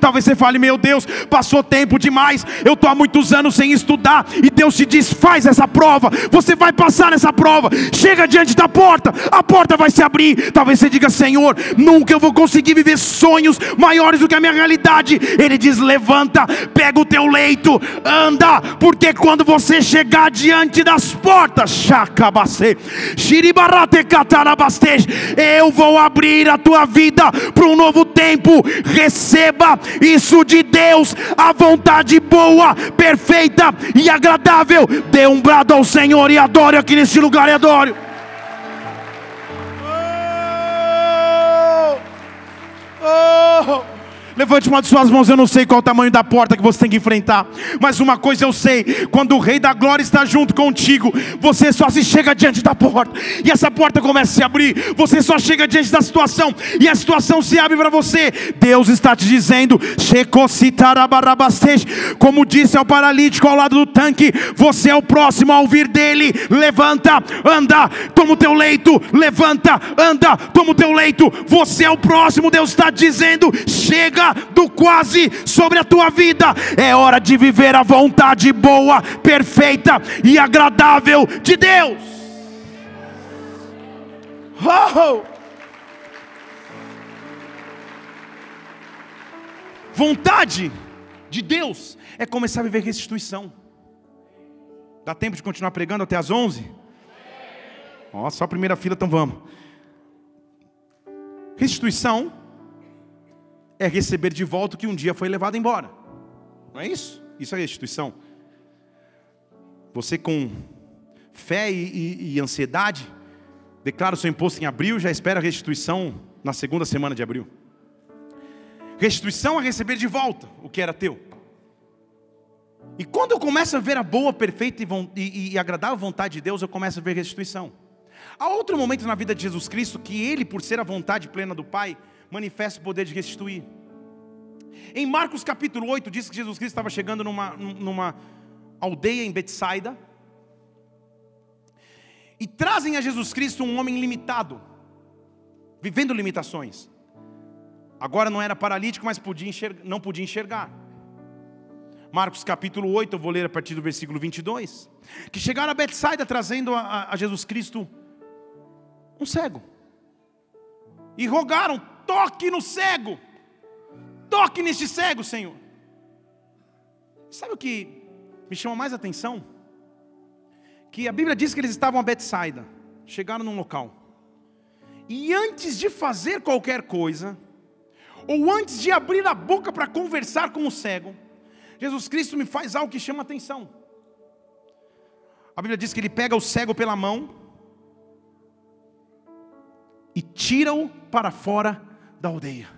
talvez você fale: Meu Deus, passou tempo demais, eu estou há muitos anos sem estudar, e Deus te diz: Faz essa prova, você vai passar nessa prova. Chega diante da porta, a porta vai se abrir. Talvez você diga: Senhor, nunca eu vou conseguir viver sonhos maiores do que a minha realidade. Ele diz: Levanta, pega o teu leito anda, porque quando você chegar diante das portas, eu vou abrir a tua vida para um novo tempo. Receba isso de Deus, a vontade boa, perfeita e agradável. Dê um brado ao Senhor e adore aqui nesse lugar e adore. Oh! oh. Levante uma de suas mãos, eu não sei qual o tamanho da porta que você tem que enfrentar, mas uma coisa eu sei: quando o Rei da Glória está junto contigo, você só se chega diante da porta, e essa porta começa a se abrir, você só chega diante da situação, e a situação se abre para você. Deus está te dizendo, como disse ao paralítico ao lado do tanque: você é o próximo a ouvir dele. Levanta, anda, toma o teu leito, levanta, anda, toma o teu leito, você é o próximo. Deus está dizendo: chega do quase sobre a tua vida. É hora de viver a vontade boa, perfeita e agradável de Deus. Oh! Vontade de Deus é começar a viver restituição. Dá tempo de continuar pregando até as 11? Ó, só a primeira fila, então vamos. Restituição é receber de volta o que um dia foi levado embora. Não é isso? Isso é restituição. Você com fé e, e, e ansiedade, declara o seu imposto em abril, já espera a restituição na segunda semana de abril. Restituição é receber de volta o que era teu. E quando eu começo a ver a boa, perfeita e, e agradável vontade de Deus, eu começo a ver restituição. Há outro momento na vida de Jesus Cristo que Ele, por ser a vontade plena do Pai, manifesta o poder de restituir. Em Marcos capítulo 8, diz que Jesus Cristo estava chegando numa, numa aldeia em Betsaida. E trazem a Jesus Cristo um homem limitado, vivendo limitações. Agora não era paralítico, mas podia enxergar, não podia enxergar. Marcos capítulo 8, eu vou ler a partir do versículo 22. Que chegaram a Betsaida trazendo a, a Jesus Cristo um cego. E rogaram toque no cego. Toque neste cego, Senhor. Sabe o que me chama mais atenção? Que a Bíblia diz que eles estavam a Betsaida, chegaram num local. E antes de fazer qualquer coisa, ou antes de abrir a boca para conversar com o cego, Jesus Cristo me faz algo que chama atenção. A Bíblia diz que ele pega o cego pela mão e tira-o para fora da aldeia.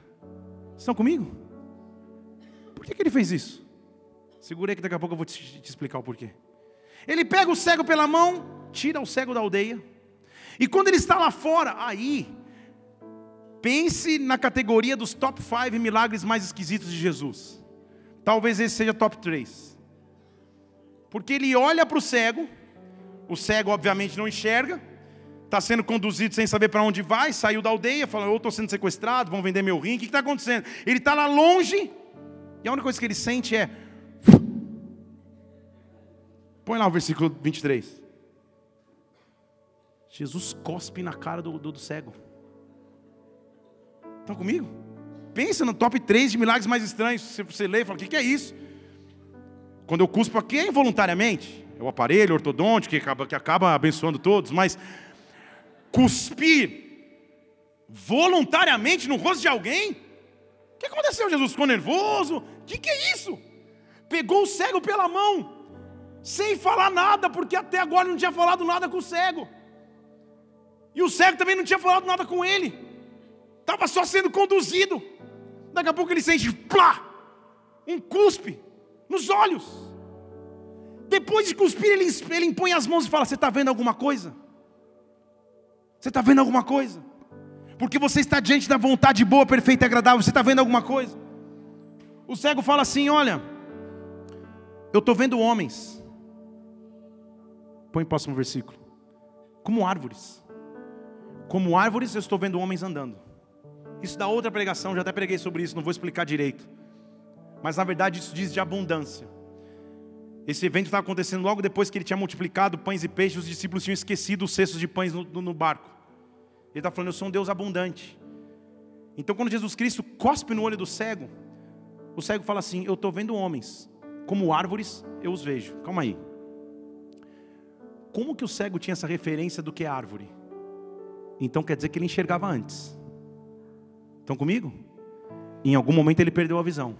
Estão comigo? Por que, que ele fez isso? Segurei que daqui a pouco eu vou te, te explicar o porquê. Ele pega o cego pela mão, tira o cego da aldeia, e quando ele está lá fora, aí, pense na categoria dos top 5 milagres mais esquisitos de Jesus. Talvez esse seja top 3. Porque ele olha para o cego, o cego obviamente não enxerga, está sendo conduzido sem saber para onde vai, saiu da aldeia, falou, eu estou sendo sequestrado, vão vender meu rim, o que está acontecendo? Ele está lá longe, e a única coisa que ele sente é. Põe lá o versículo 23. Jesus cospe na cara do, do, do cego. Estão comigo? Pensa no top 3 de milagres mais estranhos. Se você lê, fala: o que, que é isso? Quando eu cuspo aqui é involuntariamente. é o aparelho ortodôntico que acaba, que acaba abençoando todos, mas cuspir voluntariamente no rosto de alguém? O que aconteceu? Jesus ficou nervoso? O que, que é isso? Pegou o cego pela mão, sem falar nada, porque até agora não tinha falado nada com o cego. E o cego também não tinha falado nada com ele. Estava só sendo conduzido. Daqui a pouco ele sente, plá, um cuspe nos olhos. Depois de cuspir, ele, ele impõe as mãos e fala: Você está vendo alguma coisa? Você está vendo alguma coisa? Porque você está diante da vontade boa, perfeita e agradável. Você está vendo alguma coisa? O cego fala assim: Olha, eu estou vendo homens. Põe o próximo versículo. Como árvores. Como árvores, eu estou vendo homens andando. Isso dá outra pregação, já até preguei sobre isso, não vou explicar direito. Mas na verdade isso diz de abundância. Esse evento está acontecendo logo depois que ele tinha multiplicado pães e peixes, os discípulos tinham esquecido os cestos de pães no, no, barco. Ele está falando, eu sou um Deus abundante. Então quando Jesus Cristo cospe no olho do cego, o cego fala assim: Eu estou vendo homens, como árvores eu os vejo. Calma aí. Como que o cego tinha essa referência do que é árvore? Então quer dizer que ele enxergava antes. Estão comigo? Em algum momento ele perdeu a visão.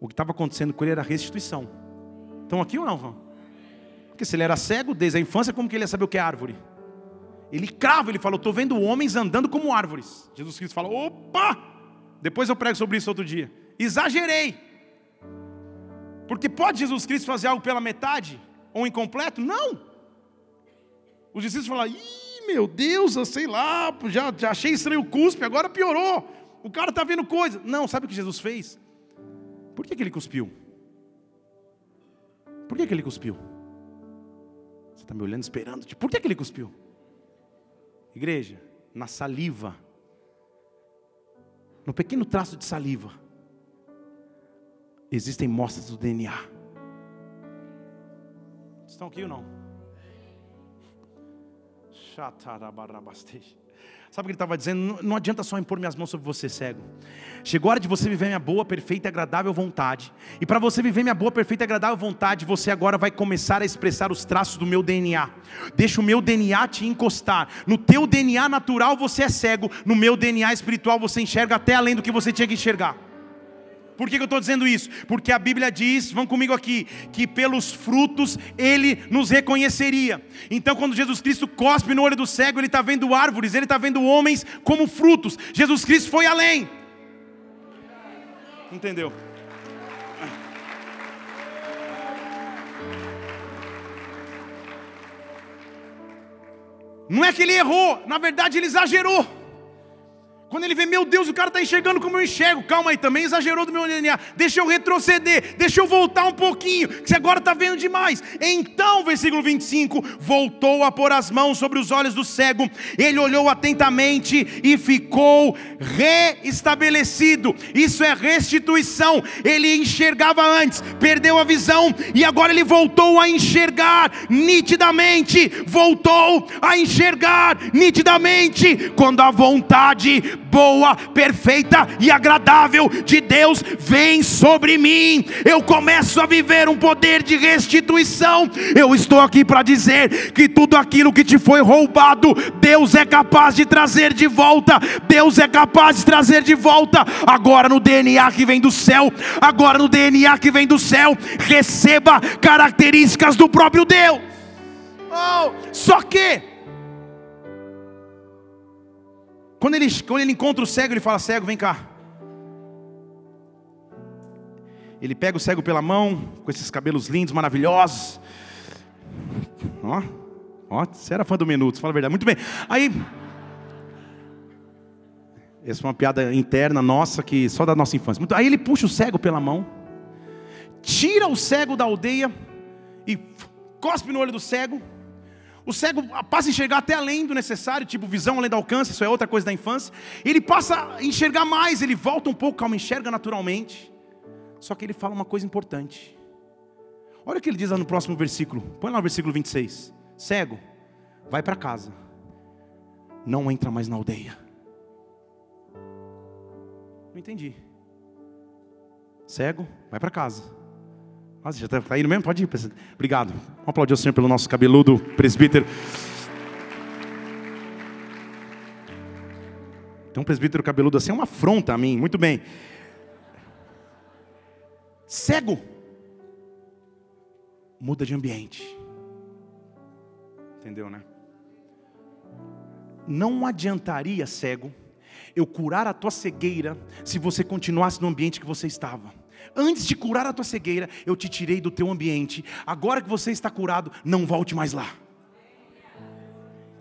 O que estava acontecendo com ele era restituição. Estão aqui ou não? Porque se ele era cego desde a infância, como que ele ia saber o que é árvore? Ele crava, ele falou: Estou vendo homens andando como árvores. Jesus Cristo fala: opa! Depois eu prego sobre isso outro dia. Exagerei. Porque pode Jesus Cristo fazer algo pela metade? Ou incompleto? Não. Os discípulos falam: ih, meu Deus, eu sei lá, já, já achei estranho o cuspe, agora piorou. O cara está vendo coisa. Não, sabe o que Jesus fez? Por que, que ele cuspiu? Por que, que ele cuspiu? Você está me olhando esperando. Por que, que ele cuspiu? Igreja, na saliva, no pequeno traço de saliva, existem mostras do DNA. Estão aqui ou não? Chatarabarabasteja. Sabe o que ele estava dizendo? Não adianta só impor minhas mãos sobre você, cego. Chegou a hora de você viver minha boa, perfeita e agradável vontade. E para você viver minha boa, perfeita e agradável vontade, você agora vai começar a expressar os traços do meu DNA. Deixa o meu DNA te encostar. No teu DNA natural você é cego, no meu DNA espiritual você enxerga até além do que você tinha que enxergar. Por que, eu estou dizendo isso? Porque a Bíblia diz, vão comigo aqui, que pelos frutos ele nos reconheceria. Então, quando Jesus Cristo cospe no olho do cego, ele está vendo árvores, ele está vendo homens como frutos. Jesus Cristo foi além. Entendeu? Não é que ele errou, na verdade ele exagerou. Quando ele vê, meu Deus, o cara está enxergando como eu enxergo. Calma aí, também exagerou do meu DNA. Deixa eu retroceder, deixa eu voltar um pouquinho, que você agora está vendo demais. Então, versículo 25: voltou a pôr as mãos sobre os olhos do cego, ele olhou atentamente e ficou reestabelecido. Isso é restituição. Ele enxergava antes, perdeu a visão, e agora ele voltou a enxergar nitidamente. Voltou a enxergar nitidamente. Quando a vontade boa, perfeita e agradável de Deus vem sobre mim. Eu começo a viver um poder de restituição. Eu estou aqui para dizer que tudo aquilo que te foi roubado, Deus é capaz de trazer de volta. Deus é capaz de trazer de volta. Agora no DNA que vem do céu, agora no DNA que vem do céu, receba características do próprio Deus. Oh, só que Quando ele, quando ele encontra o cego, ele fala: Cego, vem cá. Ele pega o cego pela mão, com esses cabelos lindos, maravilhosos. Ó, ó, você era fã do Minutos, fala a verdade. Muito bem. Aí. Essa é uma piada interna nossa, que só da nossa infância. Aí ele puxa o cego pela mão, tira o cego da aldeia e cospe no olho do cego o cego passa a enxergar até além do necessário, tipo visão além do alcance, isso é outra coisa da infância. Ele passa a enxergar mais, ele volta um pouco, calma, enxerga naturalmente. Só que ele fala uma coisa importante. Olha o que ele diz lá no próximo versículo. Põe lá no versículo 26. Cego, vai para casa. Não entra mais na aldeia. Não entendi. Cego, vai para casa. Nossa, já está indo mesmo? Pode ir. Obrigado. Vamos aplaudir o Senhor pelo nosso cabeludo presbítero. Então, um presbítero cabeludo assim é uma afronta a mim. Muito bem. Cego. Muda de ambiente. Entendeu, né? Não adiantaria, cego, eu curar a tua cegueira se você continuasse no ambiente que você estava. Antes de curar a tua cegueira, eu te tirei do teu ambiente. Agora que você está curado, não volte mais lá.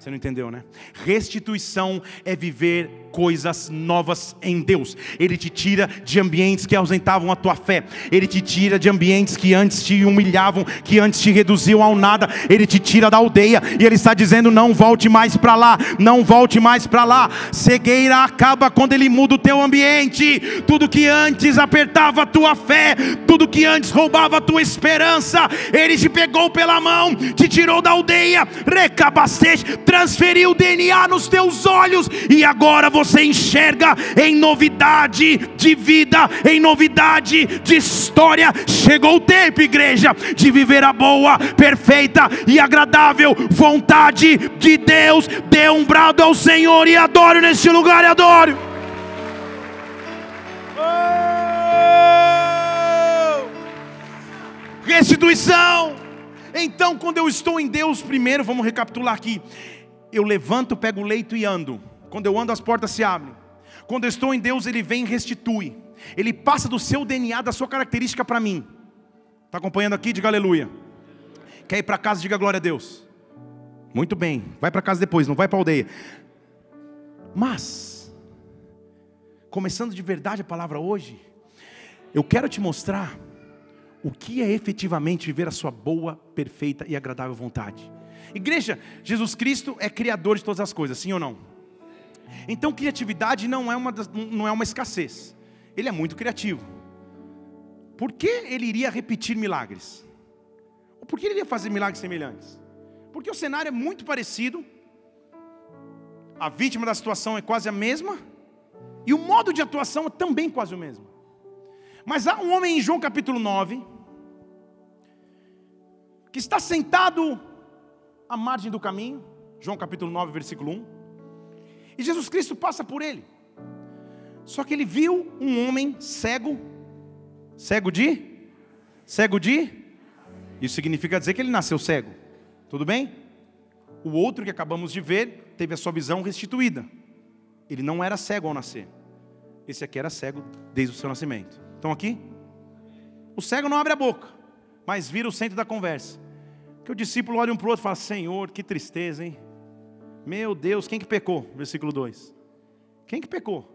Você não entendeu, né? Restituição é viver coisas novas em Deus. Ele te tira de ambientes que ausentavam a tua fé. Ele te tira de ambientes que antes te humilhavam, que antes te reduziam ao nada. Ele te tira da aldeia e ele está dizendo: "Não volte mais para lá, não volte mais para lá". Cegueira acaba quando ele muda o teu ambiente. Tudo que antes apertava a tua fé, tudo que antes roubava a tua esperança, ele te pegou pela mão, te tirou da aldeia, recabastete, transferiu o DNA nos teus olhos e agora você enxerga em novidade de vida, em novidade de história. Chegou o tempo, igreja, de viver a boa, perfeita e agradável vontade de Deus. Dê um brado ao Senhor e adoro nesse lugar e adoro. Restituição. Então, quando eu estou em Deus, primeiro, vamos recapitular aqui. Eu levanto, pego o leito e ando. Quando eu ando, as portas se abrem. Quando eu estou em Deus, Ele vem e restitui. Ele passa do seu DNA, da sua característica para mim. Está acompanhando aqui? Diga aleluia. Quer ir para casa? Diga glória a Deus. Muito bem. Vai para casa depois, não vai para a aldeia. Mas, começando de verdade a palavra hoje, eu quero te mostrar o que é efetivamente viver a sua boa, perfeita e agradável vontade. Igreja, Jesus Cristo é criador de todas as coisas, sim ou não? Então, criatividade não é uma, não é uma escassez. Ele é muito criativo. Por que ele iria repetir milagres? Ou por que ele iria fazer milagres semelhantes? Porque o cenário é muito parecido, a vítima da situação é quase a mesma, e o modo de atuação é também quase o mesmo. Mas há um homem em João capítulo 9, que está sentado à margem do caminho, João capítulo 9, versículo 1. E Jesus Cristo passa por ele. Só que ele viu um homem cego, cego de? Cego de? Isso significa dizer que ele nasceu cego. Tudo bem? O outro que acabamos de ver teve a sua visão restituída. Ele não era cego ao nascer. Esse aqui era cego desde o seu nascimento. Estão aqui? O cego não abre a boca, mas vira o centro da conversa. Que o discípulo olha um para o outro e fala: Senhor, que tristeza, hein? Meu Deus, quem que pecou? Versículo 2. Quem que pecou?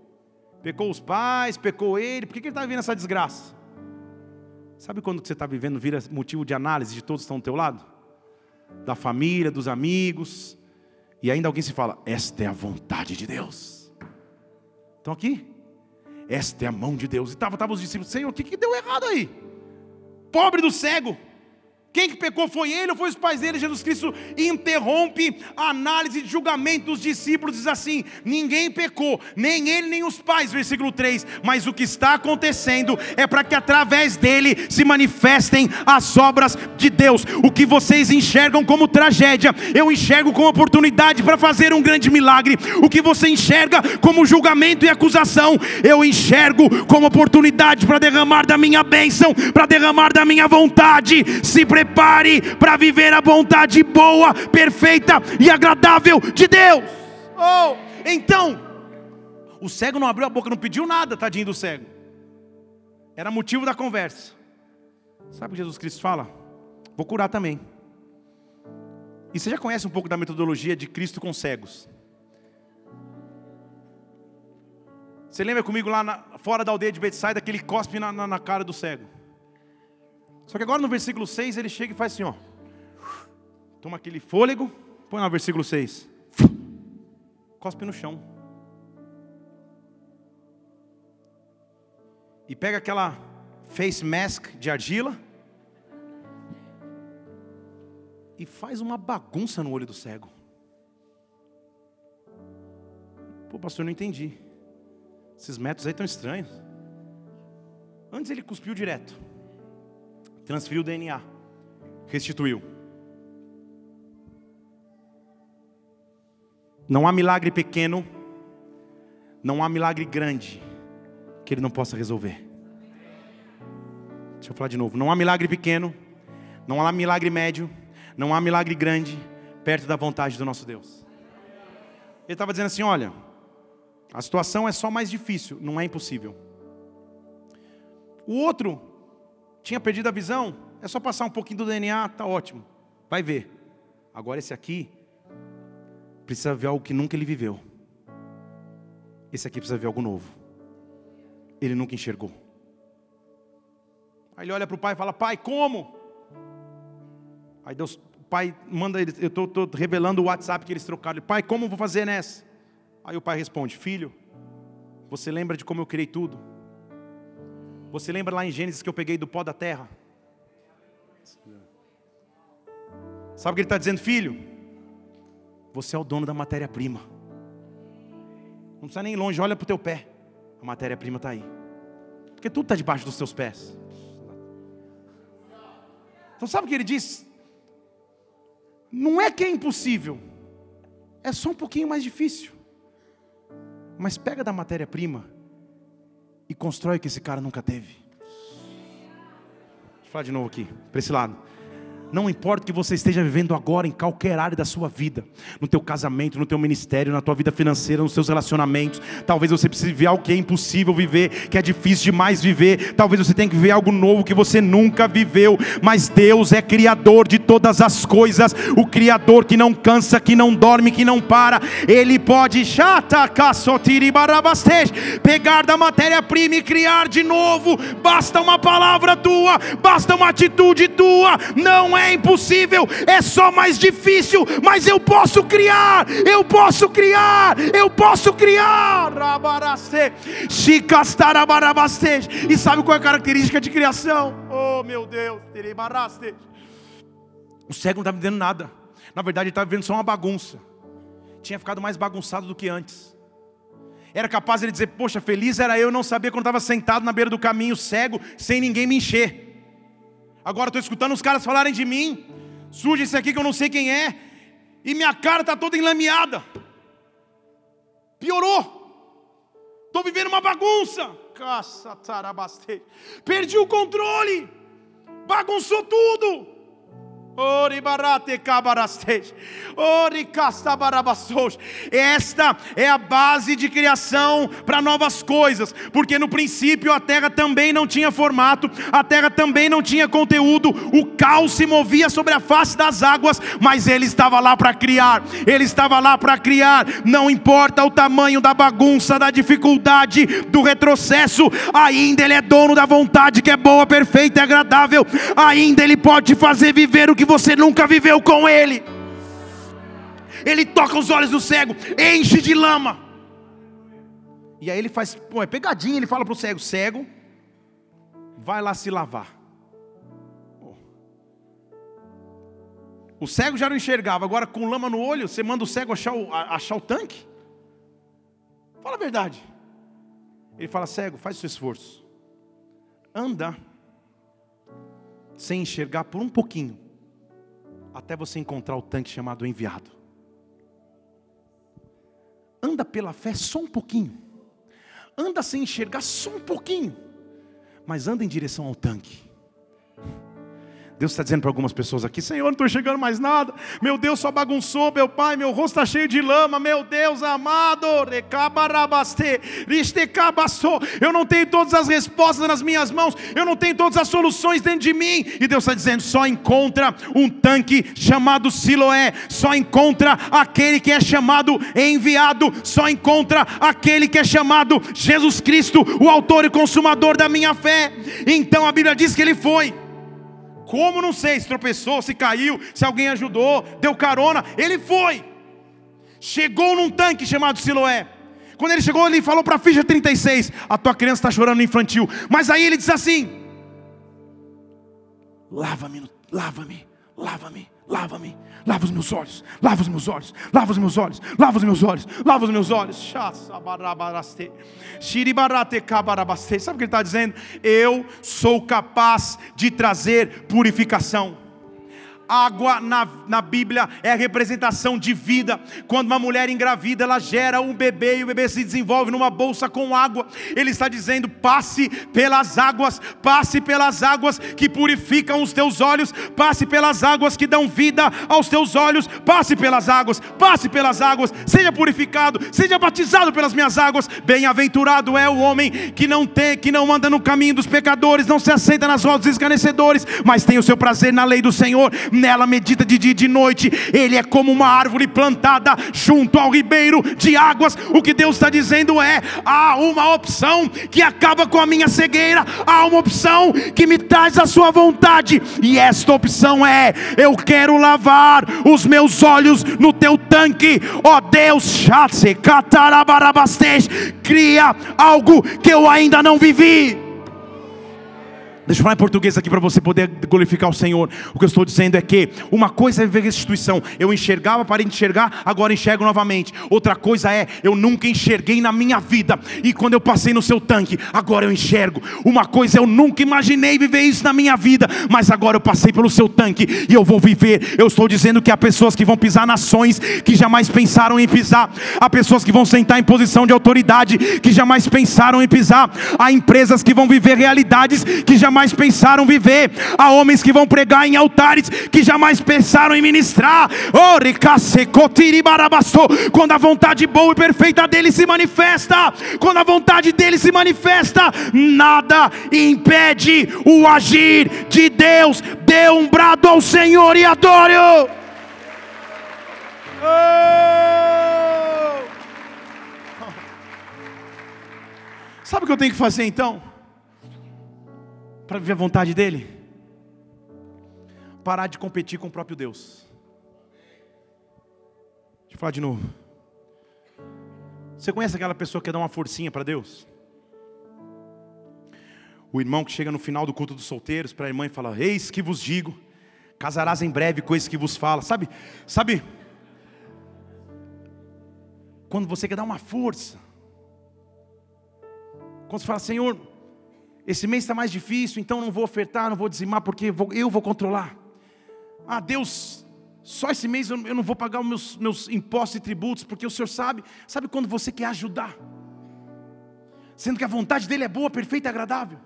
Pecou os pais, pecou ele, por que, que ele está vivendo essa desgraça? Sabe quando você está vivendo vira motivo de análise de todos que estão do teu lado? Da família, dos amigos, e ainda alguém se fala, esta é a vontade de Deus. Estão aqui? Esta é a mão de Deus. E estavam tava os discípulos, Senhor, o que, que deu errado aí? Pobre do cego. Quem que pecou foi ele ou foi os pais dele? Jesus Cristo interrompe a análise de julgamento dos discípulos, diz assim: ninguém pecou, nem ele nem os pais, versículo 3. Mas o que está acontecendo é para que através dele se manifestem as obras de Deus. O que vocês enxergam como tragédia, eu enxergo como oportunidade para fazer um grande milagre. O que você enxerga como julgamento e acusação, eu enxergo como oportunidade para derramar da minha bênção, para derramar da minha vontade. Se prepare para viver a vontade boa, perfeita e agradável de Deus. Oh, então, o cego não abriu a boca, não pediu nada, tadinho do cego. Era motivo da conversa. Sabe o que Jesus Cristo fala? Vou curar também. E você já conhece um pouco da metodologia de Cristo com cegos. Você lembra comigo lá na, fora da aldeia de Betsaida que ele cospe na, na, na cara do cego? Só que agora no versículo 6 ele chega e faz assim, ó. Toma aquele fôlego, põe lá no versículo 6. Cospe no chão. E pega aquela face mask de argila e faz uma bagunça no olho do cego. Pô, pastor, não entendi. Esses métodos aí estão estranhos. Antes ele cuspiu direto transferiu o DNA, restituiu. Não há milagre pequeno, não há milagre grande que Ele não possa resolver. Deixa eu falar de novo. Não há milagre pequeno, não há milagre médio, não há milagre grande perto da vontade do nosso Deus. Ele estava dizendo assim: olha, a situação é só mais difícil, não é impossível. O outro tinha perdido a visão, é só passar um pouquinho do DNA, tá ótimo. Vai ver. Agora esse aqui precisa ver algo que nunca ele viveu. Esse aqui precisa ver algo novo. Ele nunca enxergou. Aí ele olha para o pai e fala: Pai, como? Aí Deus, o pai manda ele, eu estou revelando o WhatsApp que eles trocaram. Pai, como vou fazer nessa? Aí o pai responde: Filho, você lembra de como eu criei tudo? Você lembra lá em Gênesis que eu peguei do pó da terra? Sabe o que ele está dizendo, filho? Você é o dono da matéria-prima. Não precisa nem longe, olha para o teu pé. A matéria-prima está aí. Porque tudo está debaixo dos teus pés. Então sabe o que ele diz? Não é que é impossível, é só um pouquinho mais difícil. Mas pega da matéria-prima e constrói o que esse cara nunca teve. Deixa eu falar de novo aqui, para esse lado. Não importa o que você esteja vivendo agora em qualquer área da sua vida, no teu casamento, no teu ministério, na tua vida financeira, nos seus relacionamentos. Talvez você precise ver algo que é impossível viver, que é difícil demais viver. Talvez você tenha que ver algo novo que você nunca viveu. Mas Deus é criador de todas as coisas, o criador que não cansa, que não dorme, que não para. Ele pode pegar da matéria-prima e criar de novo. Basta uma palavra tua, basta uma atitude tua. Não é impossível, é só mais difícil, mas eu posso criar, eu posso criar, eu posso criar. E sabe qual é a característica de criação? Oh meu Deus, o cego não estava vendo nada, na verdade ele estava vendo só uma bagunça, tinha ficado mais bagunçado do que antes. Era capaz de dizer, poxa, feliz era eu não saber quando estava sentado na beira do caminho, cego, sem ninguém me encher. Agora estou escutando os caras falarem de mim. Surge esse aqui que eu não sei quem é. E minha cara está toda enlameada. Piorou. Estou vivendo uma bagunça. Perdi o controle. Bagunçou tudo. Esta é a base de criação para novas coisas, porque no princípio a terra também não tinha formato, a terra também não tinha conteúdo, o caos se movia sobre a face das águas, mas ele estava lá para criar, ele estava lá para criar, não importa o tamanho da bagunça, da dificuldade, do retrocesso, ainda ele é dono da vontade que é boa, perfeita e agradável, ainda ele pode fazer viver o que você nunca viveu com Ele. Ele toca os olhos do cego, enche de lama. E aí ele faz, pô, é pegadinha, ele fala para o cego: cego, vai lá se lavar. O cego já não enxergava, agora com lama no olho, você manda o cego achar o, achar o tanque? Fala a verdade. Ele fala: cego, faz o seu esforço. Anda sem enxergar por um pouquinho até você encontrar o tanque chamado enviado. Anda pela fé só um pouquinho. Anda sem enxergar só um pouquinho. Mas anda em direção ao tanque. Deus está dizendo para algumas pessoas aqui: Senhor, não estou chegando mais nada. Meu Deus só bagunçou, meu Pai. Meu rosto está cheio de lama. Meu Deus amado, eu não tenho todas as respostas nas minhas mãos. Eu não tenho todas as soluções dentro de mim. E Deus está dizendo: só encontra um tanque chamado Siloé. Só encontra aquele que é chamado enviado. Só encontra aquele que é chamado Jesus Cristo, o autor e consumador da minha fé. Então a Bíblia diz que ele foi. Como não sei, se tropeçou, se caiu, se alguém ajudou, deu carona, ele foi. Chegou num tanque chamado Siloé. Quando ele chegou, ele falou para a ficha 36: A tua criança está chorando no infantil. Mas aí ele disse assim: Lava-me, lava-me, lava-me, lava-me, lava os meus olhos, lava os meus olhos, lava os meus olhos, lava os meus olhos, lava os meus olhos. Sabe o que ele está dizendo? Eu sou capaz de trazer purificação água na, na Bíblia é a representação de vida. Quando uma mulher engravida, ela gera um bebê e o bebê se desenvolve numa bolsa com água. Ele está dizendo: passe pelas águas, passe pelas águas que purificam os teus olhos, passe pelas águas que dão vida aos teus olhos, passe pelas águas, passe pelas águas, seja purificado, seja batizado pelas minhas águas. Bem-aventurado é o homem que não tem, que não anda no caminho dos pecadores, não se aceita nas rodas dos escarnecedores, mas tem o seu prazer na lei do Senhor nela medita de dia e de noite. Ele é como uma árvore plantada junto ao ribeiro de águas. O que Deus está dizendo é: há uma opção que acaba com a minha cegueira, há uma opção que me traz a sua vontade, e esta opção é: eu quero lavar os meus olhos no teu tanque, ó oh Deus, cria algo que eu ainda não vivi. Deixa eu falar em português aqui para você poder glorificar o Senhor. O que eu estou dizendo é que uma coisa é ver restituição. Eu enxergava, parei de enxergar, agora enxergo novamente. Outra coisa é, eu nunca enxerguei na minha vida. E quando eu passei no seu tanque, agora eu enxergo. Uma coisa eu nunca imaginei viver isso na minha vida. Mas agora eu passei pelo seu tanque e eu vou viver. Eu estou dizendo que há pessoas que vão pisar nações que jamais pensaram em pisar. Há pessoas que vão sentar em posição de autoridade que jamais pensaram em pisar. Há empresas que vão viver realidades que jamais jamais pensaram viver, há homens que vão pregar em altares que jamais pensaram em ministrar. Oh, quando a vontade boa e perfeita dele se manifesta, quando a vontade dele se manifesta, nada impede o agir de Deus. Dê um brado ao Senhor e adore. Oh! Sabe o que eu tenho que fazer então? Para viver a vontade dEle? Parar de competir com o próprio Deus. Deixa eu falar de novo. Você conhece aquela pessoa que quer dar uma forcinha para Deus? O irmão que chega no final do culto dos solteiros para a irmã e fala: Eis que vos digo, casarás em breve com esse que vos fala. Sabe, sabe? Quando você quer dar uma força, quando você fala, Senhor, esse mês está mais difícil, então não vou ofertar, não vou dizimar, porque eu vou controlar. Ah, Deus, só esse mês eu não vou pagar os meus, meus impostos e tributos, porque o Senhor sabe, sabe quando você quer ajudar, sendo que a vontade dEle é boa, perfeita e agradável.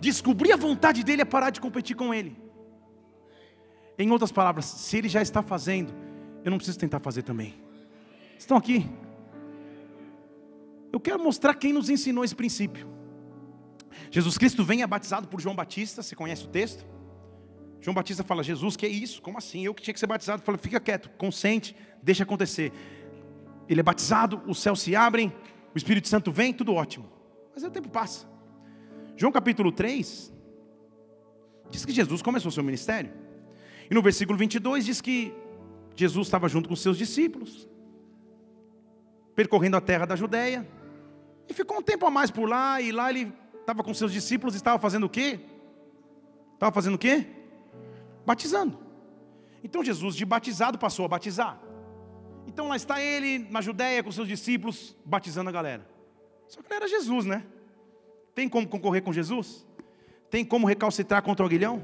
Descobrir a vontade dEle é parar de competir com Ele. Em outras palavras, se Ele já está fazendo, eu não preciso tentar fazer também. Estão aqui? Eu quero mostrar quem nos ensinou esse princípio. Jesus Cristo vem é batizado por João Batista, você conhece o texto? João Batista fala: Jesus, que é isso? Como assim? Eu que tinha que ser batizado. Fala: fica quieto, consente, deixa acontecer. Ele é batizado, os céus se abrem, o Espírito Santo vem, tudo ótimo. Mas aí o tempo passa. João capítulo 3 diz que Jesus começou o seu ministério. E no versículo 22 diz que Jesus estava junto com seus discípulos, percorrendo a terra da Judéia, e ficou um tempo a mais por lá, e lá ele estava com seus discípulos e estava fazendo o quê? Estava fazendo o quê? Batizando. Então Jesus, de batizado, passou a batizar. Então lá está ele na Judéia com seus discípulos, batizando a galera. Só que não era Jesus, né? Tem como concorrer com Jesus? Tem como recalcitrar contra o aguilhão?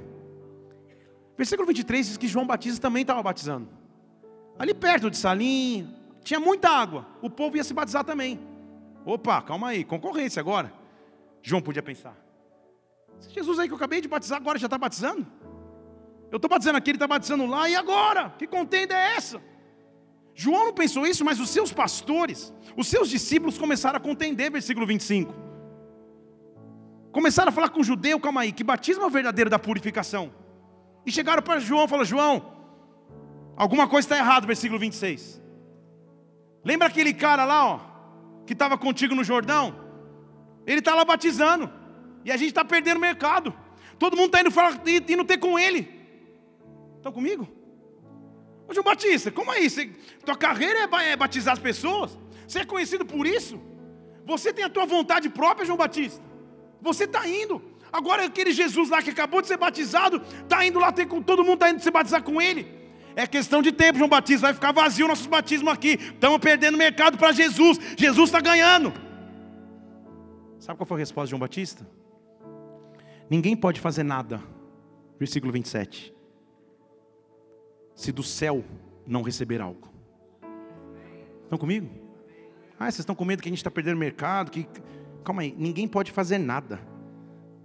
Versículo 23 diz que João Batista também estava batizando. Ali perto de Salim, tinha muita água. O povo ia se batizar também. Opa, calma aí, concorrência agora. João podia pensar. Esse Jesus aí que eu acabei de batizar, agora já está batizando? Eu estou batizando aqui, ele está batizando lá, e agora? Que contenda é essa? João não pensou isso, mas os seus pastores, os seus discípulos começaram a contender, versículo 25. Começaram a falar com o judeu, calma aí, que batismo é o verdadeiro da purificação. E chegaram para João e falaram: João, alguma coisa está errada, versículo 26. Lembra aquele cara lá, ó, que estava contigo no Jordão? Ele está lá batizando. E a gente está perdendo o mercado. Todo mundo está indo, falar, indo ter com ele. Estão comigo? Ô João Batista, como é isso? Tua carreira é, é batizar as pessoas? Você é conhecido por isso? Você tem a tua vontade própria, João Batista? Você está indo. Agora aquele Jesus lá que acabou de ser batizado, está indo lá, tem, todo mundo está indo se batizar com ele. É questão de tempo, João Batista. Vai ficar vazio nossos batismos aqui. Estamos perdendo mercado para Jesus. Jesus está ganhando. Sabe qual foi a resposta de João Batista? Ninguém pode fazer nada. Versículo 27. Se do céu não receber algo. Estão comigo? Ah, vocês estão com medo que a gente está perdendo mercado? Que... Calma aí, ninguém pode fazer nada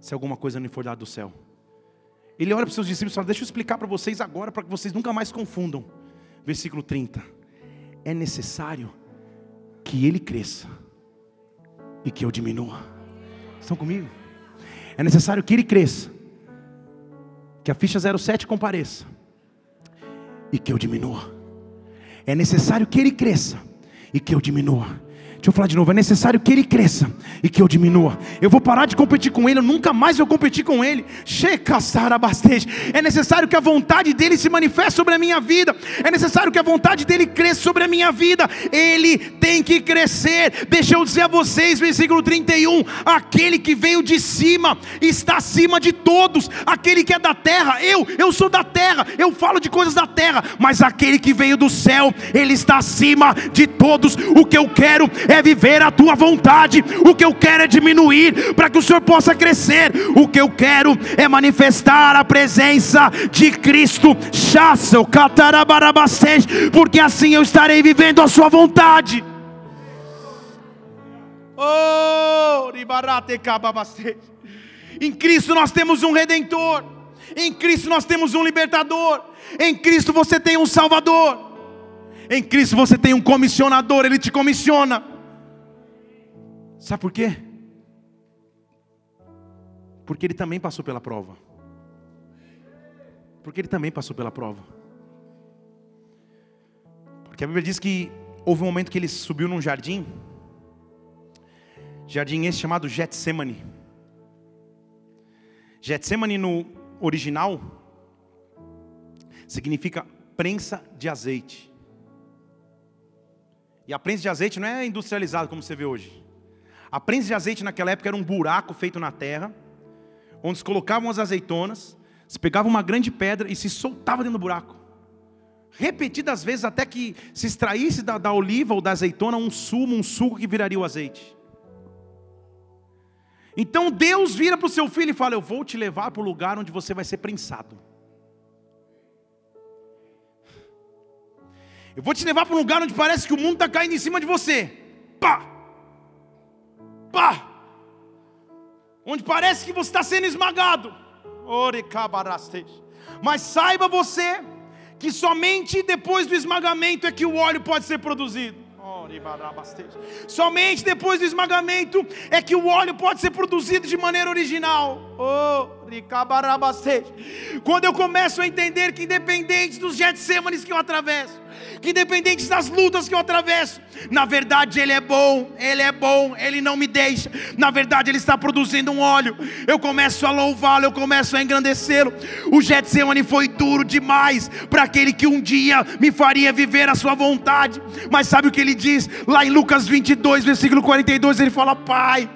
se alguma coisa não for dada do céu. Ele olha para os seus discípulos e fala: Deixa eu explicar para vocês agora, para que vocês nunca mais confundam. Versículo 30. É necessário que ele cresça e que eu diminua. Estão comigo? É necessário que ele cresça, que a ficha 07 compareça e que eu diminua. É necessário que ele cresça e que eu diminua. Deixa eu falar de novo, é necessário que ele cresça e que eu diminua. Eu vou parar de competir com ele, eu nunca mais vou competir com ele. É necessário que a vontade dele se manifeste sobre a minha vida. É necessário que a vontade dele cresça sobre a minha vida. Ele tem que crescer. Deixa eu dizer a vocês, versículo 31, aquele que veio de cima está acima de todos. Aquele que é da terra, eu, eu sou da terra, eu falo de coisas da terra, mas aquele que veio do céu, ele está acima de todos. O que eu quero é é viver a tua vontade. O que eu quero é diminuir para que o Senhor possa crescer. O que eu quero é manifestar a presença de Cristo. Porque assim eu estarei vivendo a sua vontade. Oh, em Cristo nós temos um redentor. Em Cristo nós temos um libertador. Em Cristo você tem um salvador. Em Cristo você tem um comissionador, ele te comissiona. Sabe por quê? Porque ele também passou pela prova. Porque ele também passou pela prova. Porque a Bíblia diz que houve um momento que ele subiu num jardim, jardim esse chamado Getsemane. Getsemane no original significa prensa de azeite. E a prensa de azeite não é industrializada como você vê hoje. A prensa de azeite naquela época era um buraco feito na terra, onde se colocavam as azeitonas, se pegava uma grande pedra e se soltava dentro do buraco. Repetidas vezes até que se extraísse da, da oliva ou da azeitona um sumo, um suco que viraria o azeite. Então Deus vira para o seu filho e fala: Eu vou te levar para o lugar onde você vai ser prensado. Eu vou te levar para um lugar onde parece que o mundo está caindo em cima de você. Pá! Pá, onde parece que você está sendo esmagado. Mas saiba você que somente depois do esmagamento é que o óleo pode ser produzido. Somente depois do esmagamento é que o óleo pode ser produzido de maneira original. Quando eu começo a entender que independente dos Getsêmanes que eu atravesso, que independente das lutas que eu atravesso, na verdade Ele é bom, Ele é bom, Ele não me deixa. Na verdade Ele está produzindo um óleo. Eu começo a louvá-lo, eu começo a engrandecê-lo. O Getsemane foi duro demais para aquele que um dia me faria viver a sua vontade. Mas sabe o que ele diz lá em Lucas 22, versículo 42? Ele fala: Pai,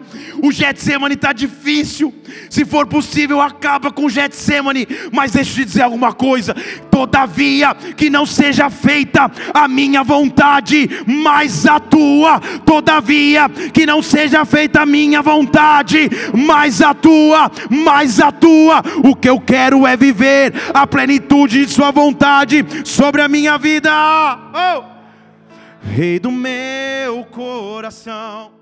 o Getsemane está difícil. Se for possível, acaba com o Getsemane. Mas deixa eu te dizer alguma coisa: todavia, que não seja feita a minha vontade, mas a tua. Todavia, que não seja feita a minha vontade, mas a tua, mas a tua. O que eu quero é viver a plenitude de Sua vontade sobre a minha vida. Oh! Rei do meu coração.